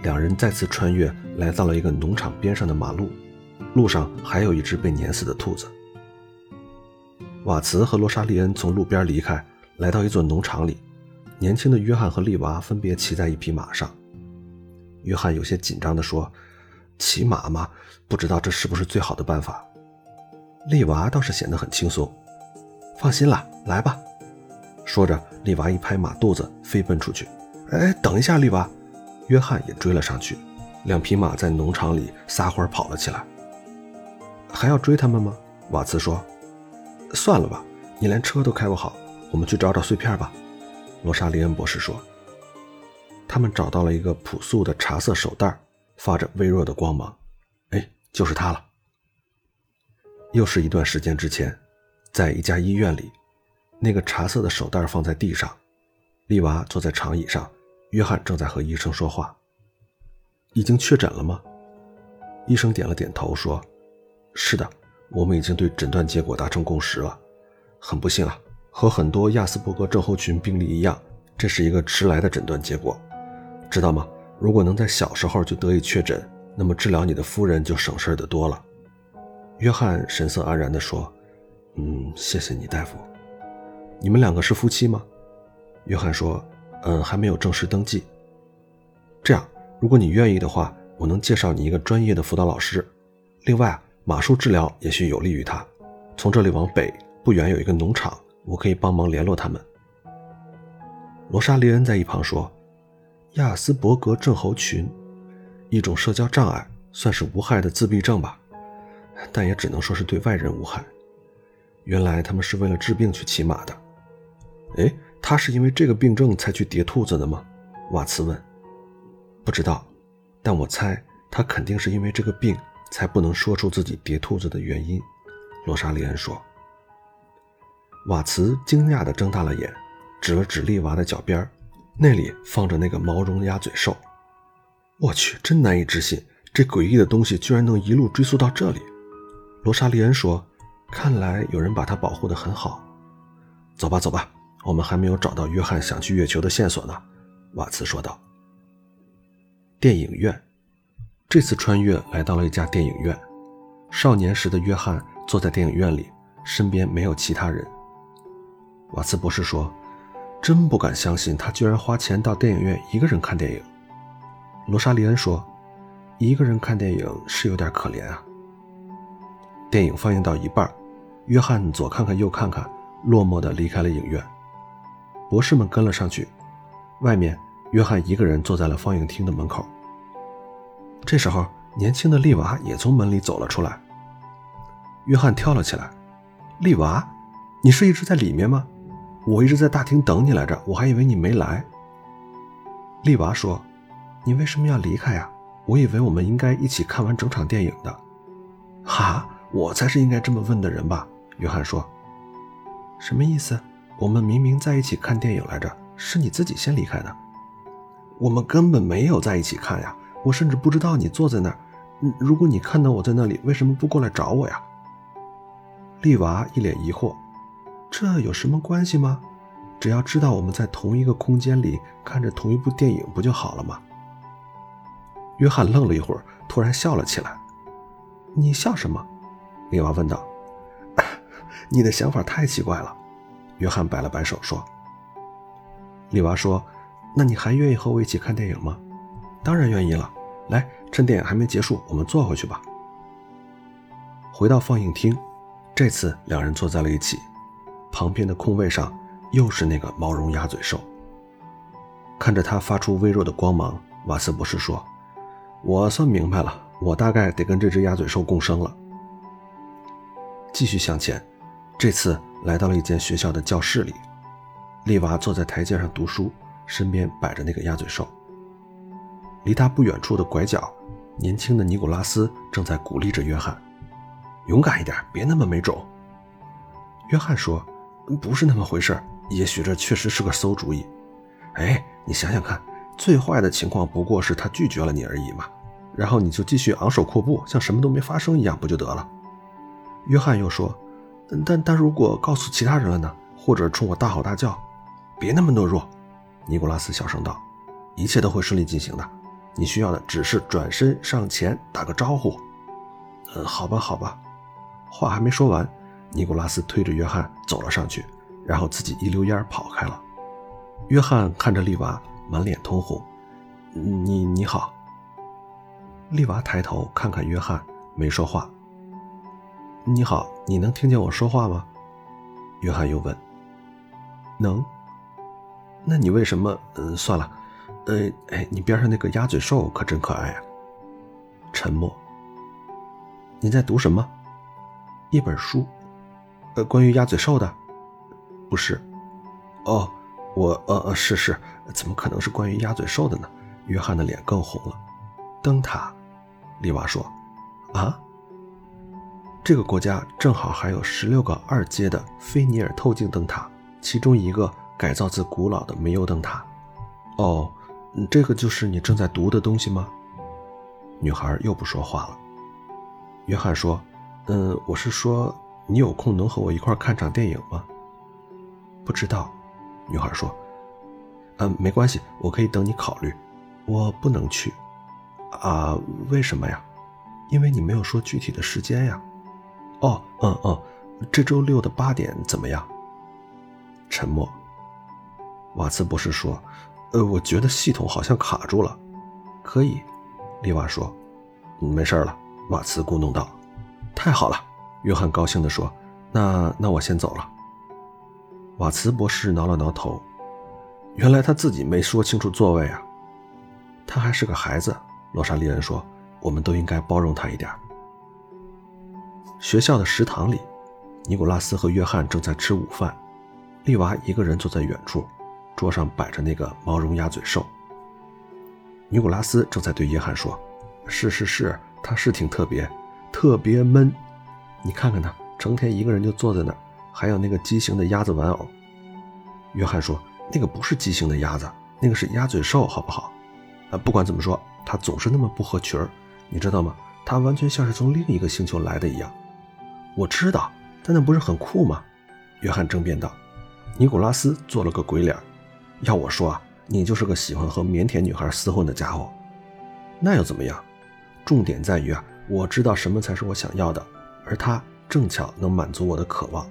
两人再次穿越，来到了一个农场边上的马路，路上还有一只被碾死的兔子。瓦茨和罗莎莉恩从路边离开，来到一座农场里。年轻的约翰和丽娃分别骑在一匹马上。约翰有些紧张地说：“骑马吗？不知道这是不是最好的办法。”丽娃倒是显得很轻松。“放心了，来吧。”说着，丽娃一拍马肚子，飞奔出去。“哎，等一下，丽娃！”约翰也追了上去。两匹马在农场里撒欢跑了起来。“还要追他们吗？”瓦茨说。“算了吧，你连车都开不好。我们去找找碎片吧。”罗莎莉恩博士说：“他们找到了一个朴素的茶色手袋，发着微弱的光芒。哎，就是它了。又是一段时间之前，在一家医院里，那个茶色的手袋放在地上，丽娃坐在长椅上，约翰正在和医生说话。已经确诊了吗？医生点了点头，说：‘是的，我们已经对诊断结果达成共识了。很不幸啊。’”和很多亚斯伯格症候群病例一样，这是一个迟来的诊断结果，知道吗？如果能在小时候就得以确诊，那么治疗你的夫人就省事的多了。约翰神色安然地说：“嗯，谢谢你，大夫。你们两个是夫妻吗？”约翰说：“嗯，还没有正式登记。这样，如果你愿意的话，我能介绍你一个专业的辅导老师。另外啊，马术治疗也许有利于他。从这里往北不远有一个农场。”我可以帮忙联络他们。罗莎莉恩在一旁说：“亚斯伯格症候群，一种社交障碍，算是无害的自闭症吧，但也只能说是对外人无害。原来他们是为了治病去骑马的。哎，他是因为这个病症才去叠兔子的吗？”瓦茨问。“不知道，但我猜他肯定是因为这个病才不能说出自己叠兔子的原因。”罗莎莉恩说。瓦茨惊讶地睁大了眼，指了指丽娃的脚边，那里放着那个毛绒鸭嘴兽。我去，真难以置信，这诡异的东西居然能一路追溯到这里。罗莎莉恩说：“看来有人把它保护得很好。”走吧，走吧，我们还没有找到约翰想去月球的线索呢。”瓦茨说道。电影院，这次穿越来到了一家电影院。少年时的约翰坐在电影院里，身边没有其他人。瓦茨博士说：“真不敢相信，他居然花钱到电影院一个人看电影。”罗莎莉恩说：“一个人看电影是有点可怜啊。”电影放映到一半，约翰左看看右看看，落寞地离开了影院。博士们跟了上去。外面，约翰一个人坐在了放映厅的门口。这时候，年轻的丽娃也从门里走了出来。约翰跳了起来：“丽娃，你是一直在里面吗？”我一直在大厅等你来着，我还以为你没来。丽娃说：“你为什么要离开呀？我以为我们应该一起看完整场电影的。”哈，我才是应该这么问的人吧？约翰说：“什么意思？我们明明在一起看电影来着，是你自己先离开的。我们根本没有在一起看呀，我甚至不知道你坐在那儿。如果你看到我在那里，为什么不过来找我呀？”丽娃一脸疑惑。这有什么关系吗？只要知道我们在同一个空间里看着同一部电影，不就好了吗？约翰愣了一会儿，突然笑了起来。“你笑什么？”丽娃问道。“你的想法太奇怪了。”约翰摆了摆手说。丽娃说：“那你还愿意和我一起看电影吗？”“当然愿意了。来，趁电影还没结束，我们坐回去吧。”回到放映厅，这次两人坐在了一起。旁边的空位上又是那个毛绒鸭嘴兽。看着它发出微弱的光芒，瓦斯博士说：“我算明白了，我大概得跟这只鸭嘴兽共生了。”继续向前，这次来到了一间学校的教室里。丽娃坐在台阶上读书，身边摆着那个鸭嘴兽。离他不远处的拐角，年轻的尼古拉斯正在鼓励着约翰：“勇敢一点，别那么没种。”约翰说：“不是那么回事，也许这确实是个馊主意。哎，你想想看，最坏的情况不过是他拒绝了你而已嘛，然后你就继续昂首阔步，像什么都没发生一样，不就得了？”约翰又说：“但但如果告诉其他人了呢？或者冲我大吼大叫？别那么懦弱。”尼古拉斯小声道：“一切都会顺利进行的。你需要的只是转身上前打个招呼。”“嗯，好吧，好吧。”话还没说完，尼古拉斯推着约翰走了上去，然后自己一溜烟跑开了。约翰看着丽娃，满脸通红。“你你好。”丽娃抬头看看约翰，没说话。你好，你能听见我说话吗？约翰又问。能。那你为什么……嗯，算了。呃，哎，你边上那个鸭嘴兽可真可爱啊。沉默。你在读什么？一本书。呃，关于鸭嘴兽的？不是。哦，我……呃呃，是是，怎么可能是关于鸭嘴兽的呢？约翰的脸更红了。灯塔，丽娃说。啊？这个国家正好还有十六个二阶的菲尼尔透镜灯塔，其中一个改造自古老的煤油灯塔。哦，这个就是你正在读的东西吗？女孩又不说话了。约翰说：“嗯，我是说，你有空能和我一块看场电影吗？”不知道。女孩说：“嗯，没关系，我可以等你考虑。我不能去。啊，为什么呀？因为你没有说具体的时间呀。”哦，嗯嗯，这周六的八点怎么样？沉默。瓦茨博士说：“呃，我觉得系统好像卡住了。”可以，丽娃说：“没事了。”瓦茨咕哝道：“太好了。”约翰高兴地说：“那那我先走了。”瓦茨博士挠了挠头，原来他自己没说清楚座位啊。他还是个孩子，罗莎莉恩说：“我们都应该包容他一点。”学校的食堂里，尼古拉斯和约翰正在吃午饭，丽娃一个人坐在远处，桌上摆着那个毛绒鸭嘴兽。尼古拉斯正在对约翰说：“是是是，他是挺特别，特别闷。你看看他，成天一个人就坐在那儿，还有那个畸形的鸭子玩偶。”约翰说：“那个不是畸形的鸭子，那个是鸭嘴兽，好不好？啊，不管怎么说，他总是那么不合群儿，你知道吗？他完全像是从另一个星球来的一样。”我知道，但那不是很酷吗？约翰争辩道。尼古拉斯做了个鬼脸。要我说啊，你就是个喜欢和腼腆女孩厮混的家伙。那又怎么样？重点在于啊，我知道什么才是我想要的，而他正巧能满足我的渴望。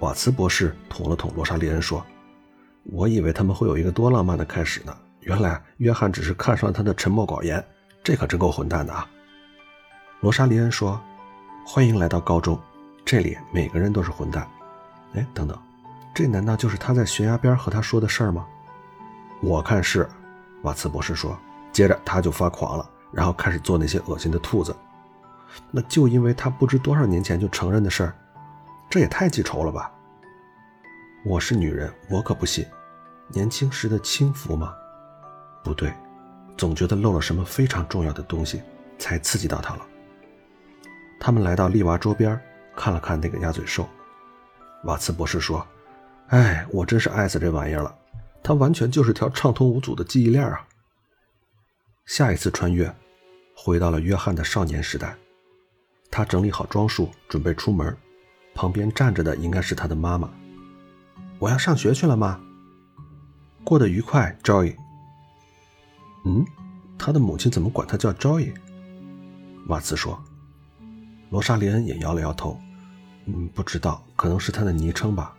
瓦茨博士捅了捅罗莎莉恩说：“我以为他们会有一个多浪漫的开始呢，原来约翰只是看上了他的沉默寡言，这可真够混蛋的啊。”罗莎莉恩说。欢迎来到高中，这里每个人都是混蛋。哎，等等，这难道就是他在悬崖边和他说的事儿吗？我看是，瓦茨博士说。接着他就发狂了，然后开始做那些恶心的兔子。那就因为他不知多少年前就承认的事儿，这也太记仇了吧？我是女人，我可不信。年轻时的轻浮吗？不对，总觉得漏了什么非常重要的东西，才刺激到他了。他们来到丽娃桌边，看了看那个鸭嘴兽。瓦茨博士说：“哎，我真是爱死这玩意儿了，它完全就是条畅通无阻的记忆链啊！”下一次穿越，回到了约翰的少年时代。他整理好装束，准备出门，旁边站着的应该是他的妈妈。“我要上学去了，妈。”过得愉快，Joy。嗯，他的母亲怎么管他叫 Joy？瓦茨说。罗莎莉恩也摇了摇头，嗯，不知道，可能是他的昵称吧。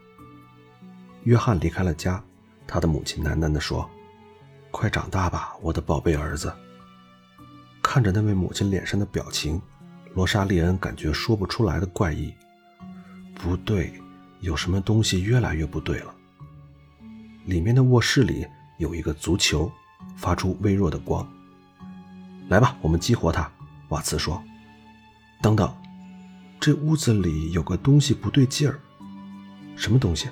约翰离开了家，他的母亲喃喃地说：“快长大吧，我的宝贝儿子。”看着那位母亲脸上的表情，罗莎莉恩感觉说不出来的怪异。不对，有什么东西越来越不对了。里面的卧室里有一个足球，发出微弱的光。来吧，我们激活它。瓦茨说：“等等，这屋子里有个东西不对劲儿。什么东西？”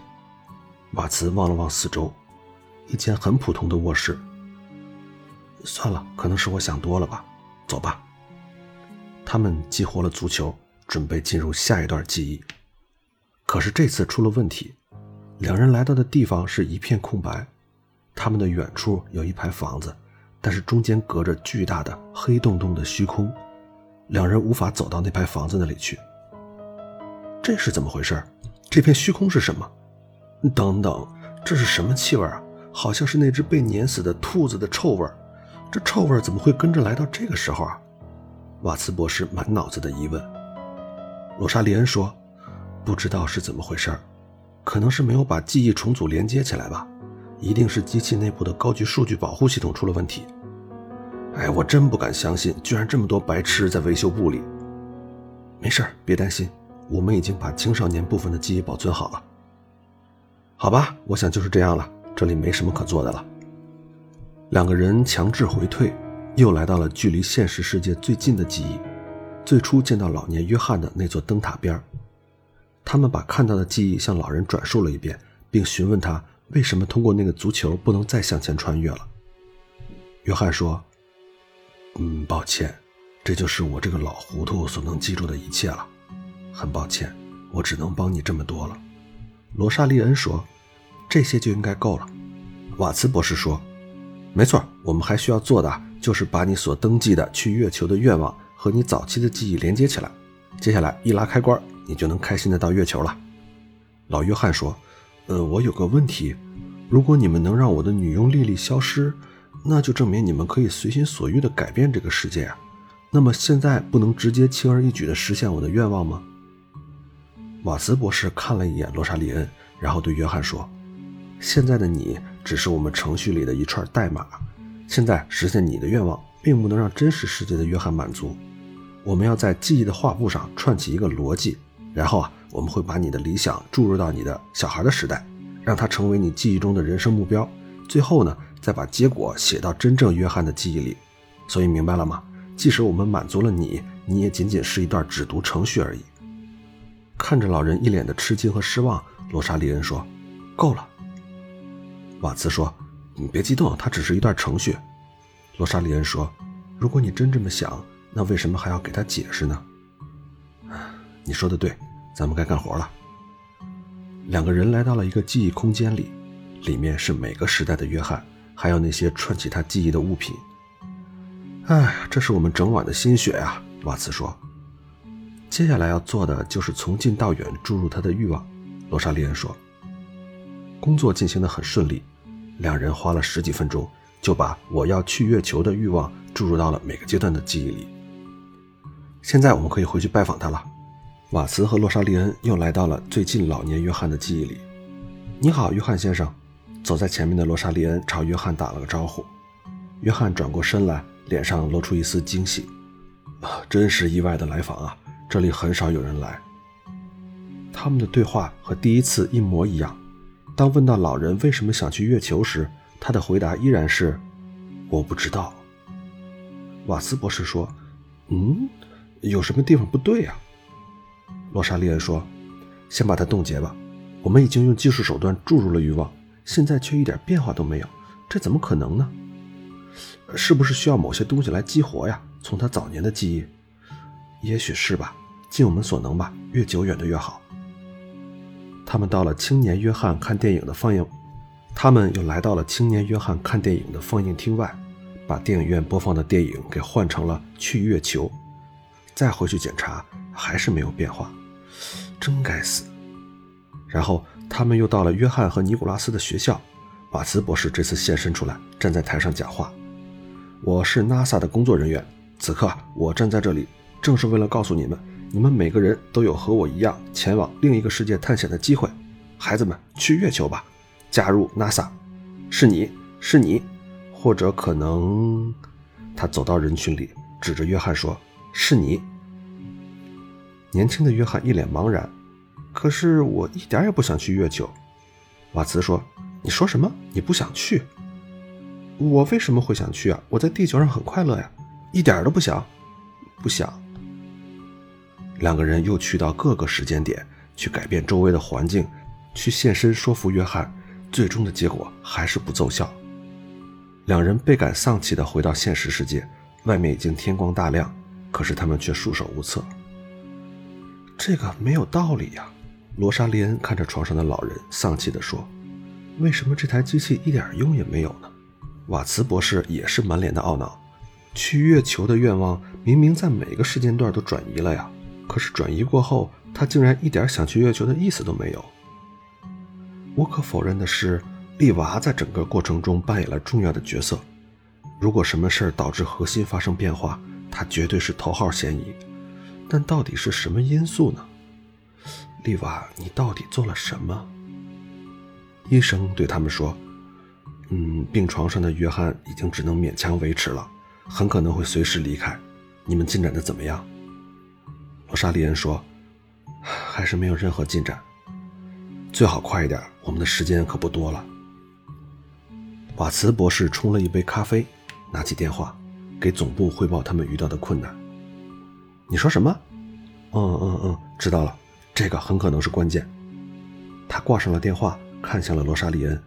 瓦茨望了望四周，一间很普通的卧室。算了，可能是我想多了吧。走吧。他们激活了足球，准备进入下一段记忆。可是这次出了问题，两人来到的地方是一片空白。他们的远处有一排房子，但是中间隔着巨大的黑洞洞的虚空，两人无法走到那排房子那里去。这是怎么回事？这片虚空是什么？等等，这是什么气味啊？好像是那只被碾死的兔子的臭味。这臭味怎么会跟着来到这个时候啊？瓦茨博士满脑子的疑问。罗莎莉恩说：“不知道是怎么回事可能是没有把记忆重组连接起来吧。一定是机器内部的高级数据保护系统出了问题。”哎，我真不敢相信，居然这么多白痴在维修部里。没事别担心，我们已经把青少年部分的记忆保存好了。好吧，我想就是这样了。这里没什么可做的了。两个人强制回退，又来到了距离现实世界最近的记忆，最初见到老年约翰的那座灯塔边他们把看到的记忆向老人转述了一遍，并询问他为什么通过那个足球不能再向前穿越了。约翰说：“嗯，抱歉，这就是我这个老糊涂所能记住的一切了。很抱歉，我只能帮你这么多了。”罗莎莉恩说：“这些就应该够了。”瓦茨博士说：“没错，我们还需要做的就是把你所登记的去月球的愿望和你早期的记忆连接起来。接下来一拉开关，你就能开心的到月球了。”老约翰说：“呃，我有个问题，如果你们能让我的女佣莉莉消失，那就证明你们可以随心所欲的改变这个世界啊。那么现在不能直接轻而易举的实现我的愿望吗？”瓦茨博士看了一眼罗莎莉恩，然后对约翰说：“现在的你只是我们程序里的一串代码。现在实现你的愿望，并不能让真实世界的约翰满足。我们要在记忆的画布上串起一个逻辑，然后啊，我们会把你的理想注入到你的小孩的时代，让它成为你记忆中的人生目标。最后呢，再把结果写到真正约翰的记忆里。所以明白了吗？即使我们满足了你，你也仅仅是一段只读程序而已。”看着老人一脸的吃惊和失望，罗莎莉恩说：“够了。”瓦茨说：“你别激动，它只是一段程序。”罗莎莉恩说：“如果你真这么想，那为什么还要给他解释呢？”你说的对，咱们该干活了。两个人来到了一个记忆空间里，里面是每个时代的约翰，还有那些串起他记忆的物品。哎，这是我们整晚的心血呀！瓦茨说。接下来要做的就是从近到远注入他的欲望，罗莎莉恩说。工作进行得很顺利，两人花了十几分钟就把我要去月球的欲望注入到了每个阶段的记忆里。现在我们可以回去拜访他了。瓦茨和洛莎莉恩又来到了最近老年约翰的记忆里。你好，约翰先生。走在前面的罗莎莉恩朝约翰打了个招呼。约翰转过身来，脸上露出一丝惊喜。啊，真是意外的来访啊！这里很少有人来。他们的对话和第一次一模一样。当问到老人为什么想去月球时，他的回答依然是：“我不知道。”瓦斯博士说：“嗯，有什么地方不对呀？”洛莎莉恩说：“先把它冻结吧。我们已经用技术手段注入了欲望，现在却一点变化都没有，这怎么可能呢？是不是需要某些东西来激活呀？从他早年的记忆？”也许是吧，尽我们所能吧，越久远的越好。他们到了青年约翰看电影的放映，他们又来到了青年约翰看电影的放映厅外，把电影院播放的电影给换成了《去月球》，再回去检查，还是没有变化，真该死。然后他们又到了约翰和尼古拉斯的学校，瓦茨博士这次现身出来，站在台上讲话：“我是 NASA 的工作人员，此刻我站在这里。”正是为了告诉你们，你们每个人都有和我一样前往另一个世界探险的机会。孩子们，去月球吧，加入 NASA。是你是你，或者可能……他走到人群里，指着约翰说：“是你。”年轻的约翰一脸茫然，可是我一点也不想去月球。瓦茨说：“你说什么？你不想去？我为什么会想去啊？我在地球上很快乐呀，一点都不想，不想。”两个人又去到各个时间点，去改变周围的环境，去现身说服约翰，最终的结果还是不奏效。两人倍感丧气地回到现实世界，外面已经天光大亮，可是他们却束手无策。这个没有道理呀！罗莎莉恩看着床上的老人，丧气地说：“为什么这台机器一点用也没有呢？”瓦茨博士也是满脸的懊恼：“去月球的愿望明明在每个时间段都转移了呀！”可是转移过后，他竟然一点想去月球的意思都没有。无可否认的是，丽娃在整个过程中扮演了重要的角色。如果什么事儿导致核心发生变化，她绝对是头号嫌疑。但到底是什么因素呢？丽娃，你到底做了什么？医生对他们说：“嗯，病床上的约翰已经只能勉强维持了，很可能会随时离开。你们进展的怎么样？”罗莎莉恩说：“还是没有任何进展，最好快一点，我们的时间可不多了。”瓦茨博士冲了一杯咖啡，拿起电话，给总部汇报他们遇到的困难。你说什么？嗯嗯嗯，知道了，这个很可能是关键。他挂上了电话，看向了罗莎莉恩。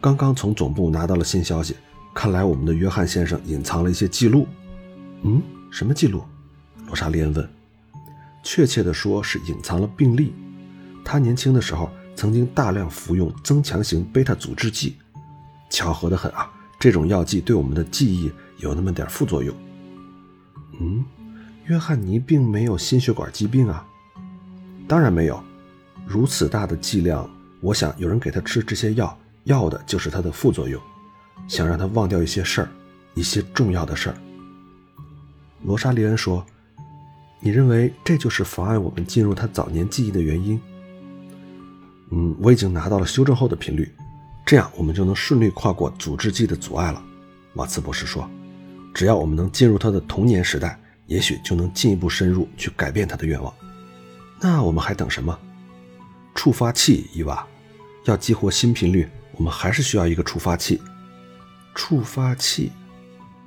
刚刚从总部拿到了新消息，看来我们的约翰先生隐藏了一些记录。嗯，什么记录？罗莎莉恩问。确切的说，是隐藏了病例。他年轻的时候曾经大量服用增强型贝塔阻滞剂，巧合的很啊！这种药剂对我们的记忆有那么点副作用。嗯，约翰尼并没有心血管疾病啊？当然没有。如此大的剂量，我想有人给他吃这些药，要的就是他的副作用，想让他忘掉一些事儿，一些重要的事儿。罗莎莉恩说。你认为这就是妨碍我们进入他早年记忆的原因？嗯，我已经拿到了修正后的频率，这样我们就能顺利跨过阻滞剂的阻碍了。瓦茨博士说：“只要我们能进入他的童年时代，也许就能进一步深入去改变他的愿望。那我们还等什么？触发器，伊娃，要激活新频率，我们还是需要一个触发器。触发器，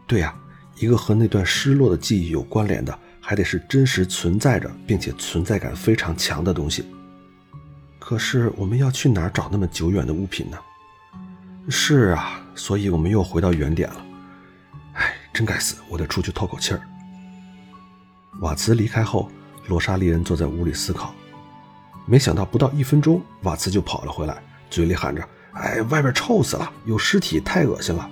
对呀，一个和那段失落的记忆有关联的。”还得是真实存在着，并且存在感非常强的东西。可是我们要去哪儿找那么久远的物品呢？是啊，所以我们又回到原点了。哎，真该死，我得出去透口气儿。瓦茨离开后，罗莎莉恩坐在屋里思考。没想到不到一分钟，瓦茨就跑了回来，嘴里喊着：“哎，外边臭死了，有尸体，太恶心了。”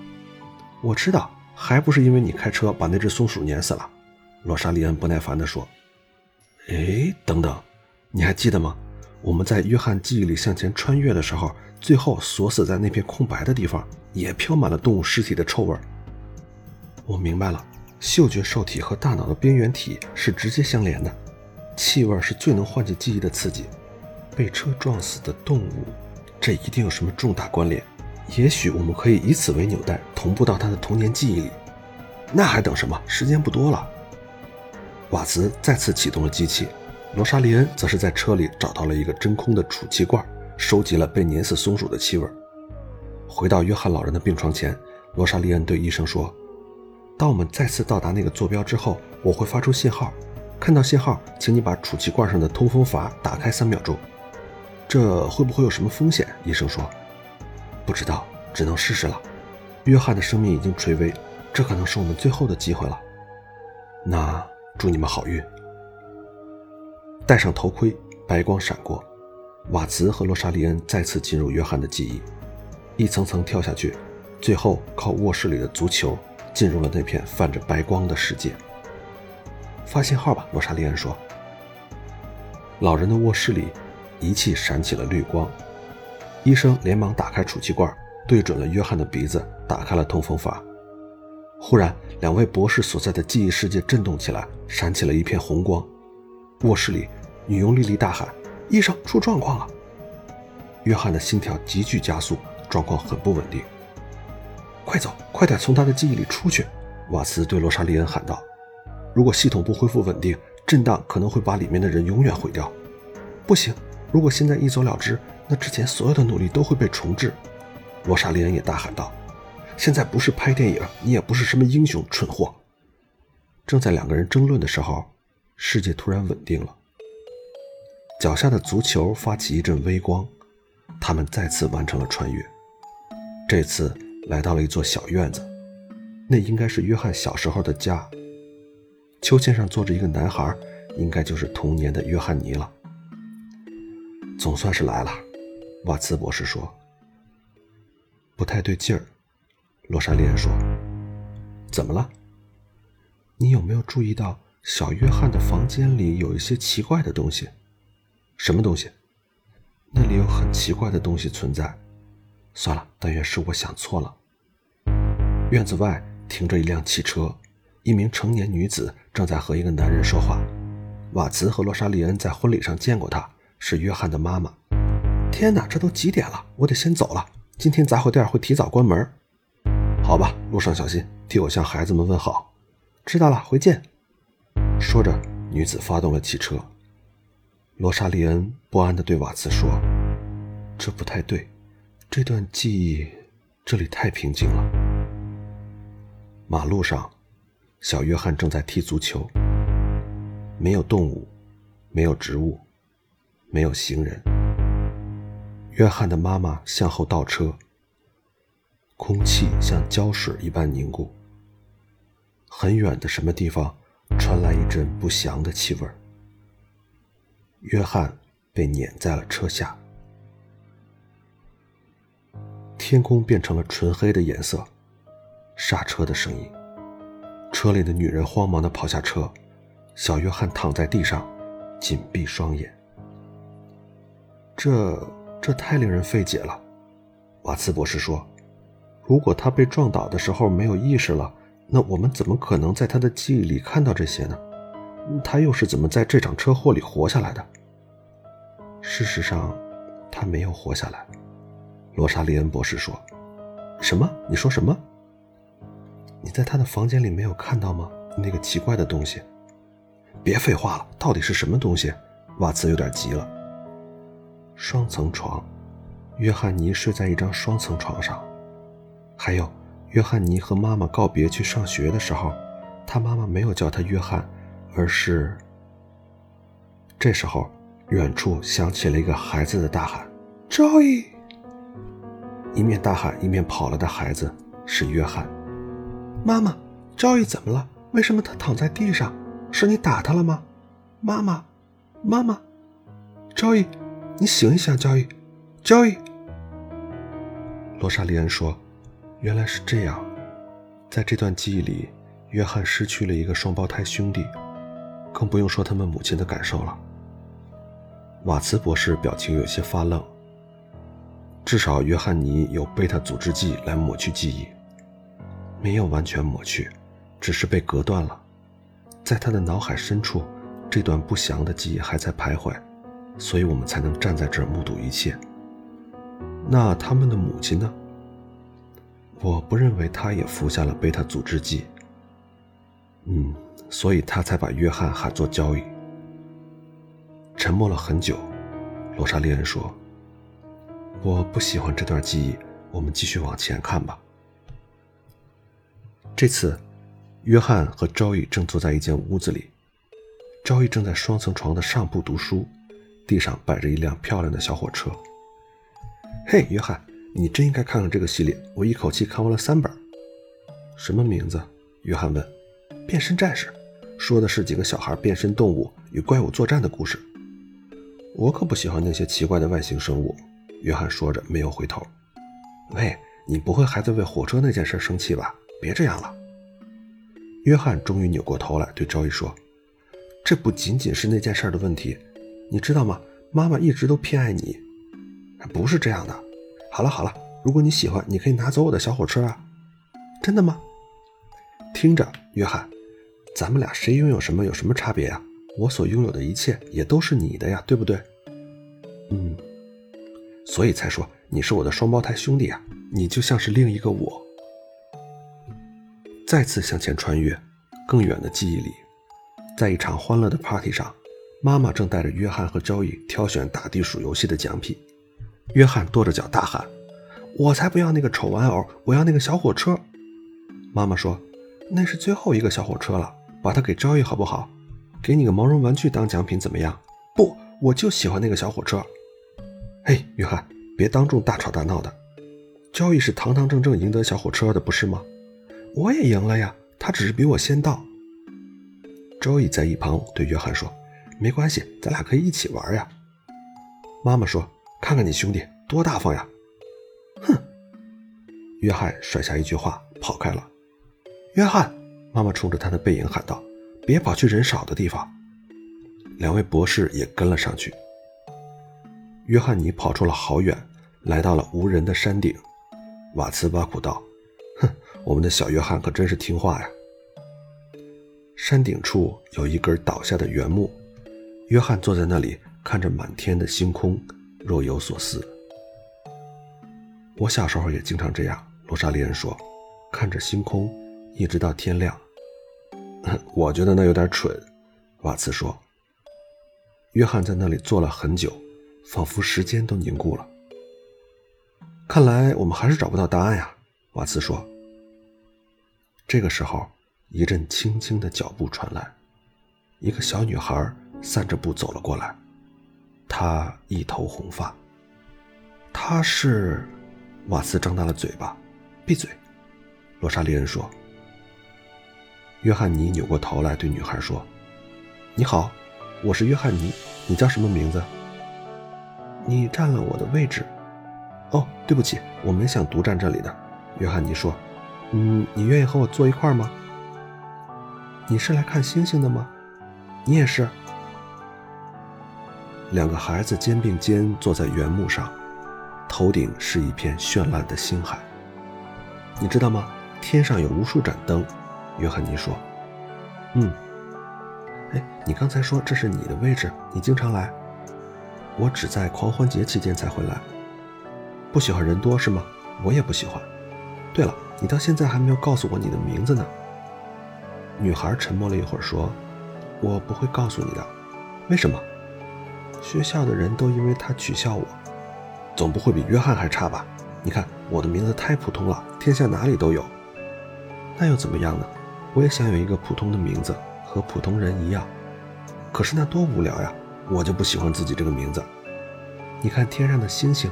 我知道，还不是因为你开车把那只松鼠碾死了。罗莎莉恩不耐烦地说：“哎，等等，你还记得吗？我们在约翰记忆里向前穿越的时候，最后锁死在那片空白的地方，也飘满了动物尸体的臭味。我明白了，嗅觉受体和大脑的边缘体是直接相连的，气味是最能唤起记忆的刺激。被车撞死的动物，这一定有什么重大关联。也许我们可以以此为纽带，同步到他的童年记忆里。那还等什么？时间不多了。”瓦茨再次启动了机器，罗莎莉恩则是在车里找到了一个真空的储气罐，收集了被碾死松鼠的气味。回到约翰老人的病床前，罗莎莉恩对医生说：“当我们再次到达那个坐标之后，我会发出信号。看到信号，请你把储气罐上的通风阀打开三秒钟。这会不会有什么风险？”医生说：“不知道，只能试试了。约翰的生命已经垂危，这可能是我们最后的机会了。”那。祝你们好运。戴上头盔，白光闪过，瓦茨和罗莎莉恩再次进入约翰的记忆，一层层跳下去，最后靠卧室里的足球进入了那片泛着白光的世界。发信号吧，罗莎莉恩说。老人的卧室里，仪器闪起了绿光，医生连忙打开储气罐，对准了约翰的鼻子，打开了通风阀。忽然，两位博士所在的记忆世界震动起来，闪起了一片红光。卧室里，女佣莉莉大喊：“医生，出状况了！”约翰的心跳急剧加速，状况很不稳定。快走，快点从他的记忆里出去！瓦茨对罗莎莉恩喊道：“如果系统不恢复稳定，震荡可能会把里面的人永远毁掉。”不行！如果现在一走了之，那之前所有的努力都会被重置。罗莎莉恩也大喊道：“现在不是拍电影，你也不是什么英雄，蠢货！”正在两个人争论的时候，世界突然稳定了。脚下的足球发起一阵微光，他们再次完成了穿越。这次来到了一座小院子，那应该是约翰小时候的家。秋千上坐着一个男孩，应该就是童年的约翰尼了。总算是来了，瓦茨博士说。不太对劲儿，罗莎莉安说：“怎么了？你有没有注意到小约翰的房间里有一些奇怪的东西？什么东西？那里有很奇怪的东西存在。算了，但愿是我想错了。”院子外停着一辆汽车，一名成年女子正在和一个男人说话。瓦茨和罗莎莉恩在婚礼上见过她，是约翰的妈妈。天哪，这都几点了？我得先走了。今天杂货店会提早关门，好吧，路上小心，替我向孩子们问好。知道了，回见。说着，女子发动了汽车。罗莎莉恩不安地对瓦茨说：“这不太对，这段记忆，这里太平静了。”马路上，小约翰正在踢足球。没有动物，没有植物，没有行人。约翰的妈妈向后倒车，空气像胶水一般凝固。很远的什么地方传来一阵不祥的气味。约翰被碾在了车下，天空变成了纯黑的颜色。刹车的声音，车里的女人慌忙地跑下车，小约翰躺在地上，紧闭双眼。这。这太令人费解了，瓦茨博士说：“如果他被撞倒的时候没有意识了，那我们怎么可能在他的记忆里看到这些呢？他又是怎么在这场车祸里活下来的？”事实上，他没有活下来。罗莎莉恩博士说：“什么？你说什么？你在他的房间里没有看到吗？那个奇怪的东西？别废话了，到底是什么东西？”瓦茨有点急了。双层床，约翰尼睡在一张双层床上。还有，约翰尼和妈妈告别去上学的时候，他妈妈没有叫他约翰，而是……这时候，远处响起了一个孩子的大喊：“Joy！” 一面大喊一面跑了的孩子是约翰。妈妈，Joy 怎么了？为什么他躺在地上？是你打他了吗？妈妈，妈妈，Joy。你醒一醒，交易，交易。罗莎莉安说：“原来是这样，在这段记忆里，约翰失去了一个双胞胎兄弟，更不用说他们母亲的感受了。”瓦茨博士表情有些发愣。至少约翰尼有贝塔阻滞剂来抹去记忆，没有完全抹去，只是被隔断了。在他的脑海深处，这段不祥的记忆还在徘徊。所以我们才能站在这儿目睹一切。那他们的母亲呢？我不认为他也服下了贝塔阻滞剂。嗯，所以他才把约翰喊做交易。沉默了很久，罗莎莉恩说：“我不喜欢这段记忆，我们继续往前看吧。”这次，约翰和昭义正坐在一间屋子里，昭义正在双层床的上铺读书。地上摆着一辆漂亮的小火车。嘿，约翰，你真应该看看这个系列，我一口气看完了三本。什么名字？约翰问。变身战士，说的是几个小孩变身动物与怪物作战的故事。我可不喜欢那些奇怪的外星生物。约翰说着，没有回头。喂，你不会还在为火车那件事生气吧？别这样了。约翰终于扭过头来对赵毅说：“这不仅仅是那件事的问题。”你知道吗？妈妈一直都偏爱你，不是这样的。好了好了，如果你喜欢，你可以拿走我的小火车啊。真的吗？听着，约翰，咱们俩谁拥有什么有什么差别呀？我所拥有的一切也都是你的呀，对不对？嗯，所以才说你是我的双胞胎兄弟啊，你就像是另一个我。再次向前穿越，更远的记忆里，在一场欢乐的 party 上。妈妈正带着约翰和交易挑选打地鼠游戏的奖品。约翰跺着脚大喊：“我才不要那个丑玩偶，我要那个小火车！”妈妈说：“那是最后一个小火车了，把它给周易好不好？给你个毛绒玩具当奖品怎么样？”“不，我就喜欢那个小火车。”“嘿，约翰，别当众大吵大闹的。交易是堂堂正正赢得小火车的，不是吗？”“我也赢了呀，他只是比我先到。”周易在一旁对约翰说：“没关系，咱俩可以一起玩呀。”妈妈说。看看你兄弟多大方呀！哼！约翰甩下一句话，跑开了。约翰，妈妈冲着他的背影喊道：“别跑去人少的地方。”两位博士也跟了上去。约翰尼跑出了好远，来到了无人的山顶。瓦茨挖苦道：“哼，我们的小约翰可真是听话呀。”山顶处有一根倒下的原木，约翰坐在那里，看着满天的星空。若有所思。我小时候也经常这样，罗莎莉恩说，看着星空，一直到天亮。我觉得那有点蠢，瓦茨说。约翰在那里坐了很久，仿佛时间都凝固了。看来我们还是找不到答案呀，瓦茨说。这个时候，一阵轻轻的脚步传来，一个小女孩散着步走了过来。他一头红发。他是，瓦斯张大了嘴巴。闭嘴，罗莎莉恩说。约翰尼扭过头来对女孩说：“你好，我是约翰尼，你叫什么名字？”你占了我的位置。哦，对不起，我没想独占这里的。约翰尼说：“嗯，你愿意和我坐一块吗？你是来看星星的吗？你也是。”两个孩子肩并肩坐在原木上，头顶是一片绚烂的星海。你知道吗？天上有无数盏灯。约翰尼说：“嗯。”哎，你刚才说这是你的位置，你经常来？我只在狂欢节期间才会来。不喜欢人多是吗？我也不喜欢。对了，你到现在还没有告诉我你的名字呢。女孩沉默了一会儿说：“我不会告诉你的。为什么？”学校的人都因为他取笑我，总不会比约翰还差吧？你看我的名字太普通了，天下哪里都有。那又怎么样呢？我也想有一个普通的名字，和普通人一样。可是那多无聊呀！我就不喜欢自己这个名字。你看天上的星星，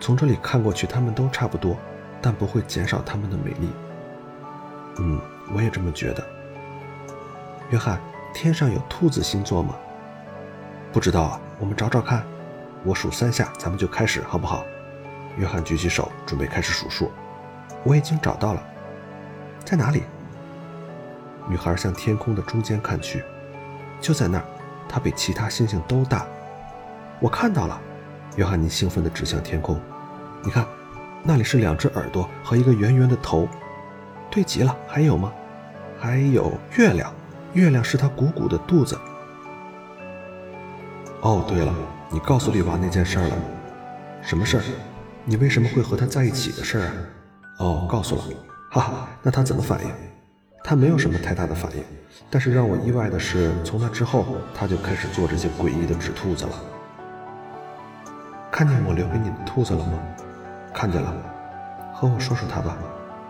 从这里看过去，它们都差不多，但不会减少它们的美丽。嗯，我也这么觉得。约翰，天上有兔子星座吗？不知道啊。我们找找看，我数三下，咱们就开始，好不好？约翰举起手，准备开始数数。我已经找到了，在哪里？女孩向天空的中间看去，就在那儿，它比其他星星都大。我看到了，约翰尼兴奋地指向天空。你看，那里是两只耳朵和一个圆圆的头，对极了。还有吗？还有月亮，月亮是它鼓鼓的肚子。哦，对了，你告诉丽娃那件事了？什么事儿？你为什么会和他在一起的事儿啊？哦，告诉了。哈哈，那他怎么反应？他没有什么太大的反应。但是让我意外的是，从那之后，他就开始做这些诡异的纸兔子了。看见我留给你的兔子了吗？看见了。和我说说他吧，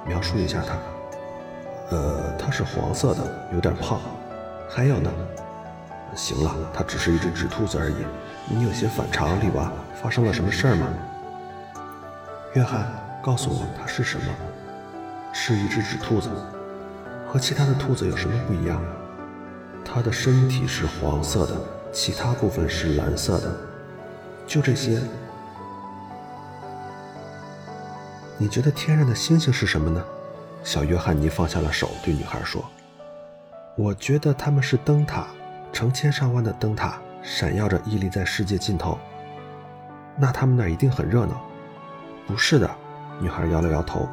描述一下他。呃，它是黄色的，有点胖。还有呢？行了，它只是一只纸兔子而已。你有些反常，丽娃，发生了什么事儿吗？约翰，告诉我它是什么？是一只纸兔子，和其他的兔子有什么不一样？它的身体是黄色的，其他部分是蓝色的，就这些。你觉得天上的星星是什么呢？小约翰尼放下了手，对女孩说：“我觉得它们是灯塔。”成千上万的灯塔闪耀着，屹立在世界尽头。那他们那儿一定很热闹。不是的，女孩摇了摇头。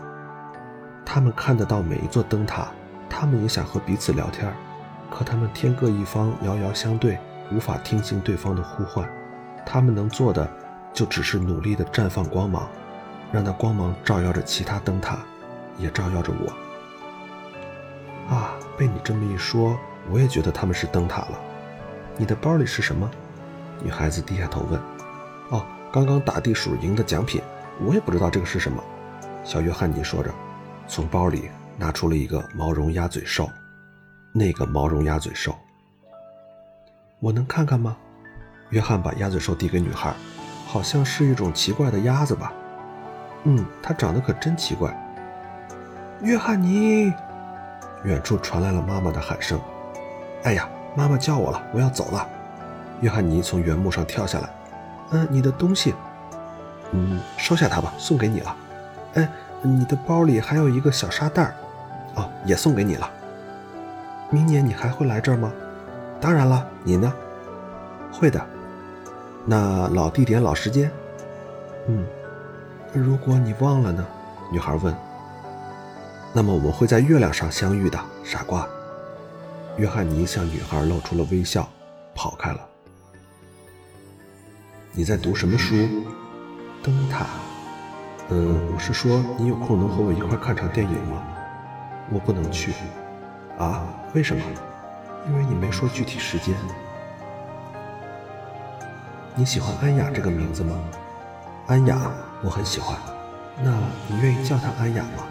他们看得到每一座灯塔，他们也想和彼此聊天，可他们天各一方，遥遥相对，无法听清对方的呼唤。他们能做的，就只是努力地绽放光芒，让那光芒照耀着其他灯塔，也照耀着我。啊，被你这么一说。我也觉得他们是灯塔了，你的包里是什么？女孩子低下头问。哦，刚刚打地鼠赢的奖品，我也不知道这个是什么。小约翰尼说着，从包里拿出了一个毛绒鸭嘴兽。那个毛绒鸭嘴兽，我能看看吗？约翰把鸭嘴兽递给女孩，好像是一种奇怪的鸭子吧？嗯，它长得可真奇怪。约翰尼，远处传来了妈妈的喊声。哎呀，妈妈叫我了，我要走了。约翰尼从原木上跳下来。嗯，你的东西，嗯，收下它吧，送给你了。哎，你的包里还有一个小沙袋，哦，也送给你了。明年你还会来这儿吗？当然了，你呢？会的。那老地点、老时间？嗯。如果你忘了呢？女孩问。那么我们会在月亮上相遇的，傻瓜。约翰尼向女孩露出了微笑，跑开了。你在读什么书？灯塔。嗯，我是说，你有空能和我一块看场电影吗？我不能去。啊？为什么？因为你没说具体时间。你喜欢安雅这个名字吗？安雅，我很喜欢。那你愿意叫她安雅吗？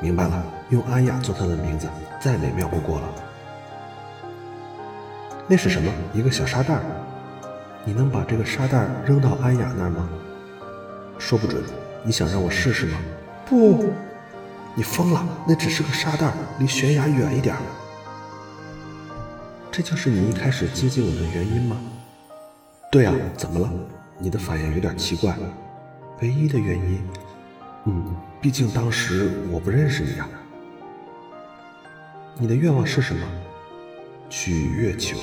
明白了，用安雅做她的名字，再美妙不过了。那是什么？一个小沙袋。你能把这个沙袋扔到安雅那儿吗？说不准。你想让我试试吗？不。你疯了！那只是个沙袋，离悬崖远一点。这就是你一开始接近我的原因吗？对啊，怎么了？你的反应有点奇怪。唯一的原因，嗯，毕竟当时我不认识你啊。你的愿望是什么？去月球。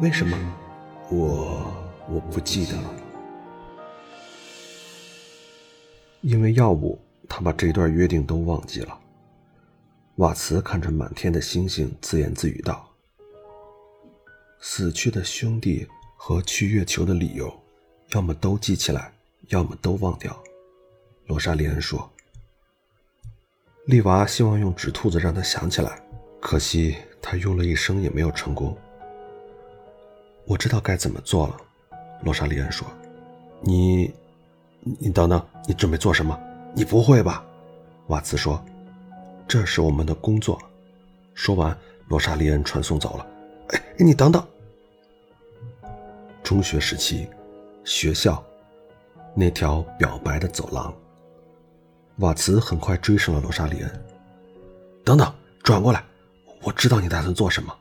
为什么？我我不记得了。因为药物。他把这段约定都忘记了。瓦茨看着满天的星星，自言自语道：“死去的兄弟和去月球的理由，要么都记起来，要么都忘掉。”罗莎莉安说：“丽娃希望用纸兔子让他想起来，可惜他用了一生也没有成功。”我知道该怎么做了，罗莎莉安说：“你，你等等，你准备做什么？”你不会吧？瓦茨说：“这是我们的工作。”说完，罗莎莉恩传送走了。哎，你等等！中学时期，学校那条表白的走廊，瓦茨很快追上了罗莎莉恩。等等，转过来！我知道你打算做什么。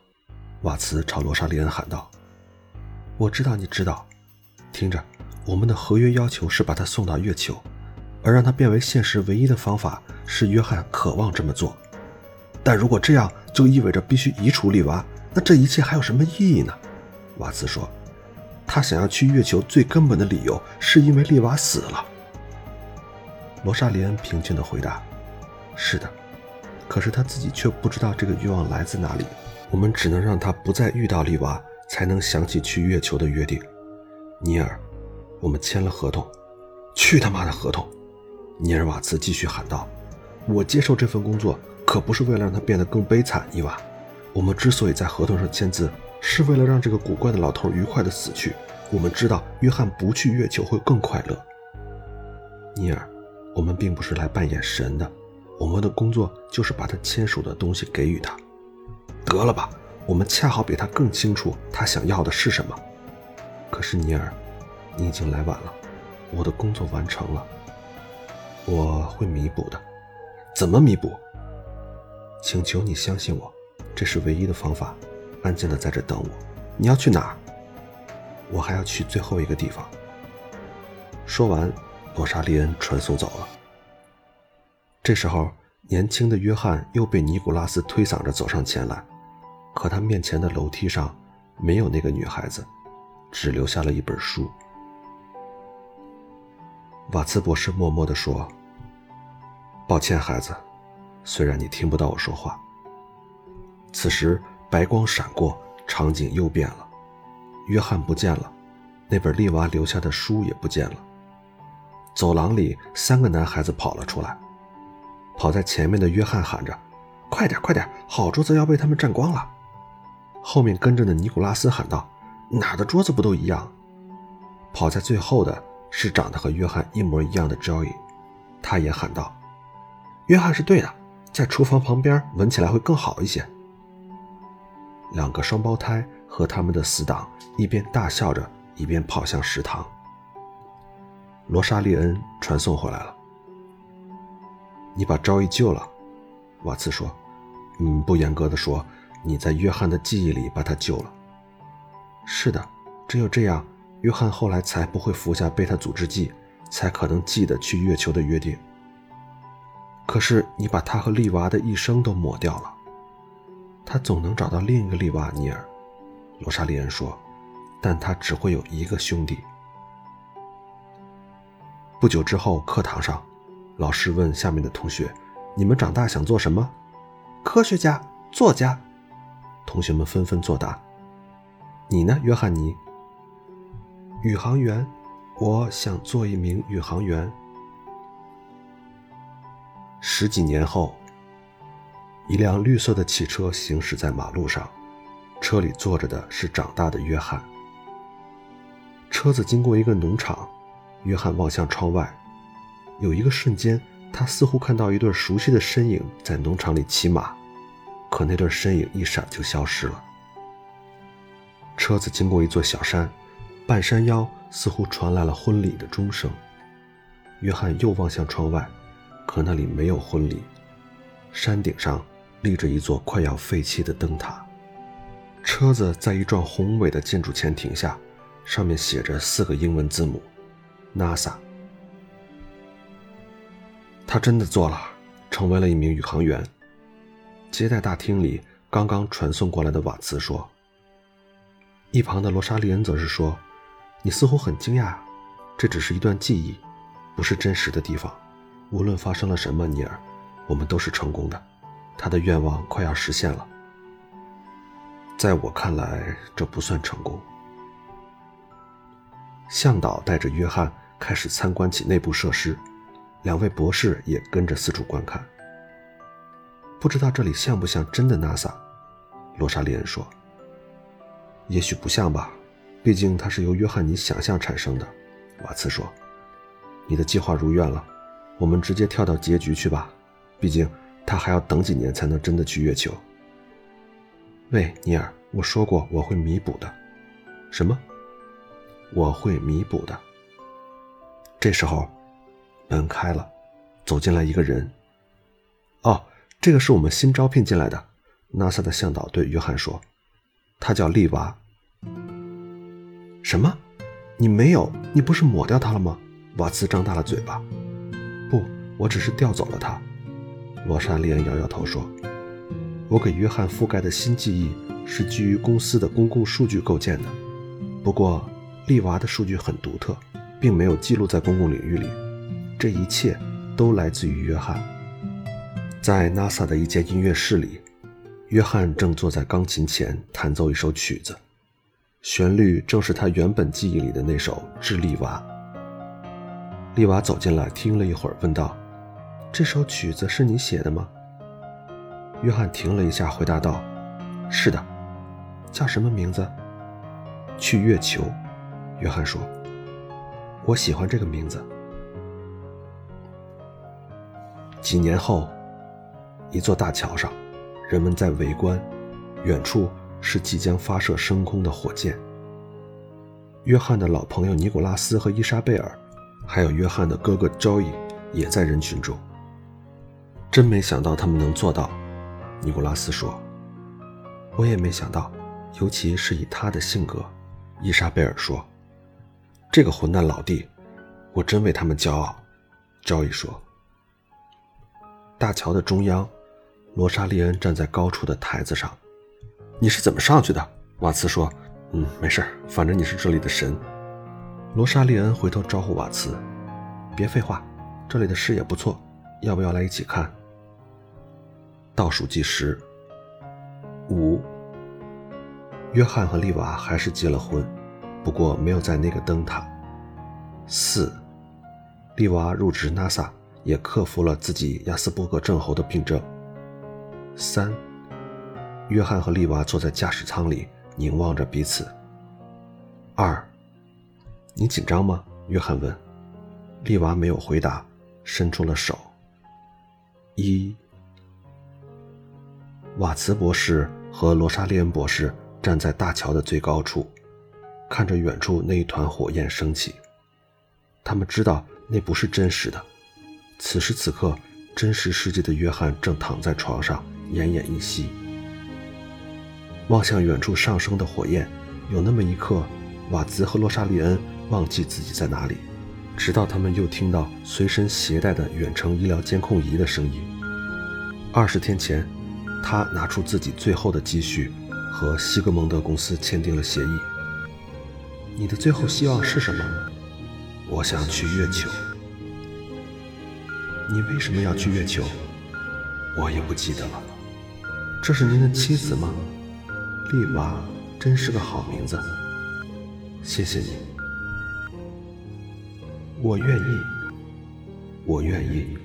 瓦茨朝罗莎莉恩喊道：“我知道，你知道。听着，我们的合约要求是把他送到月球。”而让他变为现实唯一的方法是约翰渴望这么做，但如果这样就意味着必须移除利娃，那这一切还有什么意义呢？瓦茨说：“他想要去月球最根本的理由是因为利娃死了。”罗莎莲平静地回答：“是的，可是他自己却不知道这个欲望来自哪里。我们只能让他不再遇到利娃，才能想起去月球的约定。尼尔，我们签了合同。去他妈的合同！”尼尔瓦茨继续喊道：“我接受这份工作可不是为了让他变得更悲惨，伊娃。我们之所以在合同上签字，是为了让这个古怪的老头愉快地死去。我们知道约翰不去月球会更快乐。尼尔，我们并不是来扮演神的，我们的工作就是把他签署的东西给予他。得了吧，我们恰好比他更清楚他想要的是什么。可是尼尔，你已经来晚了，我的工作完成了。”我会弥补的，怎么弥补？请求你相信我，这是唯一的方法。安静的在这等我。你要去哪？我还要去最后一个地方。说完，罗莎莉恩传送走了。这时候，年轻的约翰又被尼古拉斯推搡着走上前来，可他面前的楼梯上没有那个女孩子，只留下了一本书。瓦茨博士默默地说。抱歉，孩子，虽然你听不到我说话。此时，白光闪过，场景又变了。约翰不见了，那本丽娃留下的书也不见了。走廊里，三个男孩子跑了出来。跑在前面的约翰喊着：“快点，快点，好桌子要被他们占光了。”后面跟着的尼古拉斯喊道：“哪的桌子不都一样？”跑在最后的是长得和约翰一模一样的 Joey，他也喊道：“约翰是对的，在厨房旁边闻起来会更好一些。”两个双胞胎和他们的死党一边大笑着，一边跑向食堂。罗莎莉恩传送回来了：“你把赵毅救了。”瓦茨说：“嗯，不严格的说，你在约翰的记忆里把他救了。是的，只有这样，约翰后来才不会服下贝塔阻滞剂，才可能记得去月球的约定。可是你把他和丽娃的一生都抹掉了。他总能找到另一个利娃尼尔。”罗莎莉恩说，“但他只会有一个兄弟。”不久之后，课堂上，老师问下面的同学。你们长大想做什么？科学家、作家。同学们纷纷作答。你呢，约翰尼？宇航员。我想做一名宇航员。十几年后，一辆绿色的汽车行驶在马路上，车里坐着的是长大的约翰。车子经过一个农场，约翰望向窗外，有一个瞬间。他似乎看到一对熟悉的身影在农场里骑马，可那对身影一闪就消失了。车子经过一座小山，半山腰似乎传来了婚礼的钟声。约翰又望向窗外，可那里没有婚礼。山顶上立着一座快要废弃的灯塔。车子在一幢宏伟的建筑前停下，上面写着四个英文字母：NASA。他真的做了，成为了一名宇航员。接待大厅里刚刚传送过来的瓦茨说。一旁的罗莎莉恩则是说：“你似乎很惊讶，这只是一段记忆，不是真实的地方。无论发生了什么，尼尔，我们都是成功的。他的愿望快要实现了。在我看来，这不算成功。”向导带着约翰开始参观起内部设施。两位博士也跟着四处观看。不知道这里像不像真的 NASA？罗莎莉恩说：“也许不像吧，毕竟它是由约翰尼想象产生的。”瓦茨说：“你的计划如愿了，我们直接跳到结局去吧。毕竟他还要等几年才能真的去月球。”喂，尼尔，我说过我会弥补的。什么？我会弥补的。这时候。门开了，走进来一个人。这个是我们新招聘进来的，NASA 的向导对约翰说：“他叫利娃。”什么？你没有？你不是抹掉他了吗？瓦茨张大了嘴巴。不，我只是调走了他。罗莎莉安摇摇头说：“我给约翰覆盖的新记忆是基于公司的公共数据构建的，不过利娃的数据很独特，并没有记录在公共领域里。”这一切都来自于约翰。在 NASA 的一间音乐室里，约翰正坐在钢琴前弹奏一首曲子，旋律正是他原本记忆里的那首《智利娃》。丽娃走进来，听了一会儿，问道：“这首曲子是你写的吗？”约翰停了一下，回答道：“是的。”叫什么名字？去月球。约翰说：“我喜欢这个名字。”几年后，一座大桥上，人们在围观，远处是即将发射升空的火箭。约翰的老朋友尼古拉斯和伊莎贝尔，还有约翰的哥哥 Joey 也在人群中。真没想到他们能做到，尼古拉斯说。我也没想到，尤其是以他的性格，伊莎贝尔说。这个混蛋老弟，我真为他们骄傲，Joey 说。大桥的中央，罗莎莉恩站在高处的台子上。你是怎么上去的？瓦茨说：“嗯，没事，反正你是这里的神。”罗莎莉恩回头招呼瓦茨：“别废话，这里的视野不错，要不要来一起看？”倒数计时：五。约翰和丽娃还是结了婚，不过没有在那个灯塔。四。丽娃入职 NASA。也克服了自己亚斯伯格症候的病症。三，约翰和丽娃坐在驾驶舱里，凝望着彼此。二，你紧张吗？约翰问。丽娃没有回答，伸出了手。一。瓦茨博士和罗莎莉恩博士站在大桥的最高处，看着远处那一团火焰升起。他们知道那不是真实的。此时此刻，真实世界的约翰正躺在床上，奄奄一息。望向远处上升的火焰，有那么一刻，瓦兹和罗莎莉恩忘记自己在哪里，直到他们又听到随身携带的远程医疗监控仪的声音。二十天前。他拿出自己最后的积蓄，和西格蒙德公司签订了协议。你的最后希望是什么？我想去月球。你为什么要去月球？我也不记得了。这是您的妻子吗？丽娃，真是个好名字。谢谢你。我愿意。我愿意。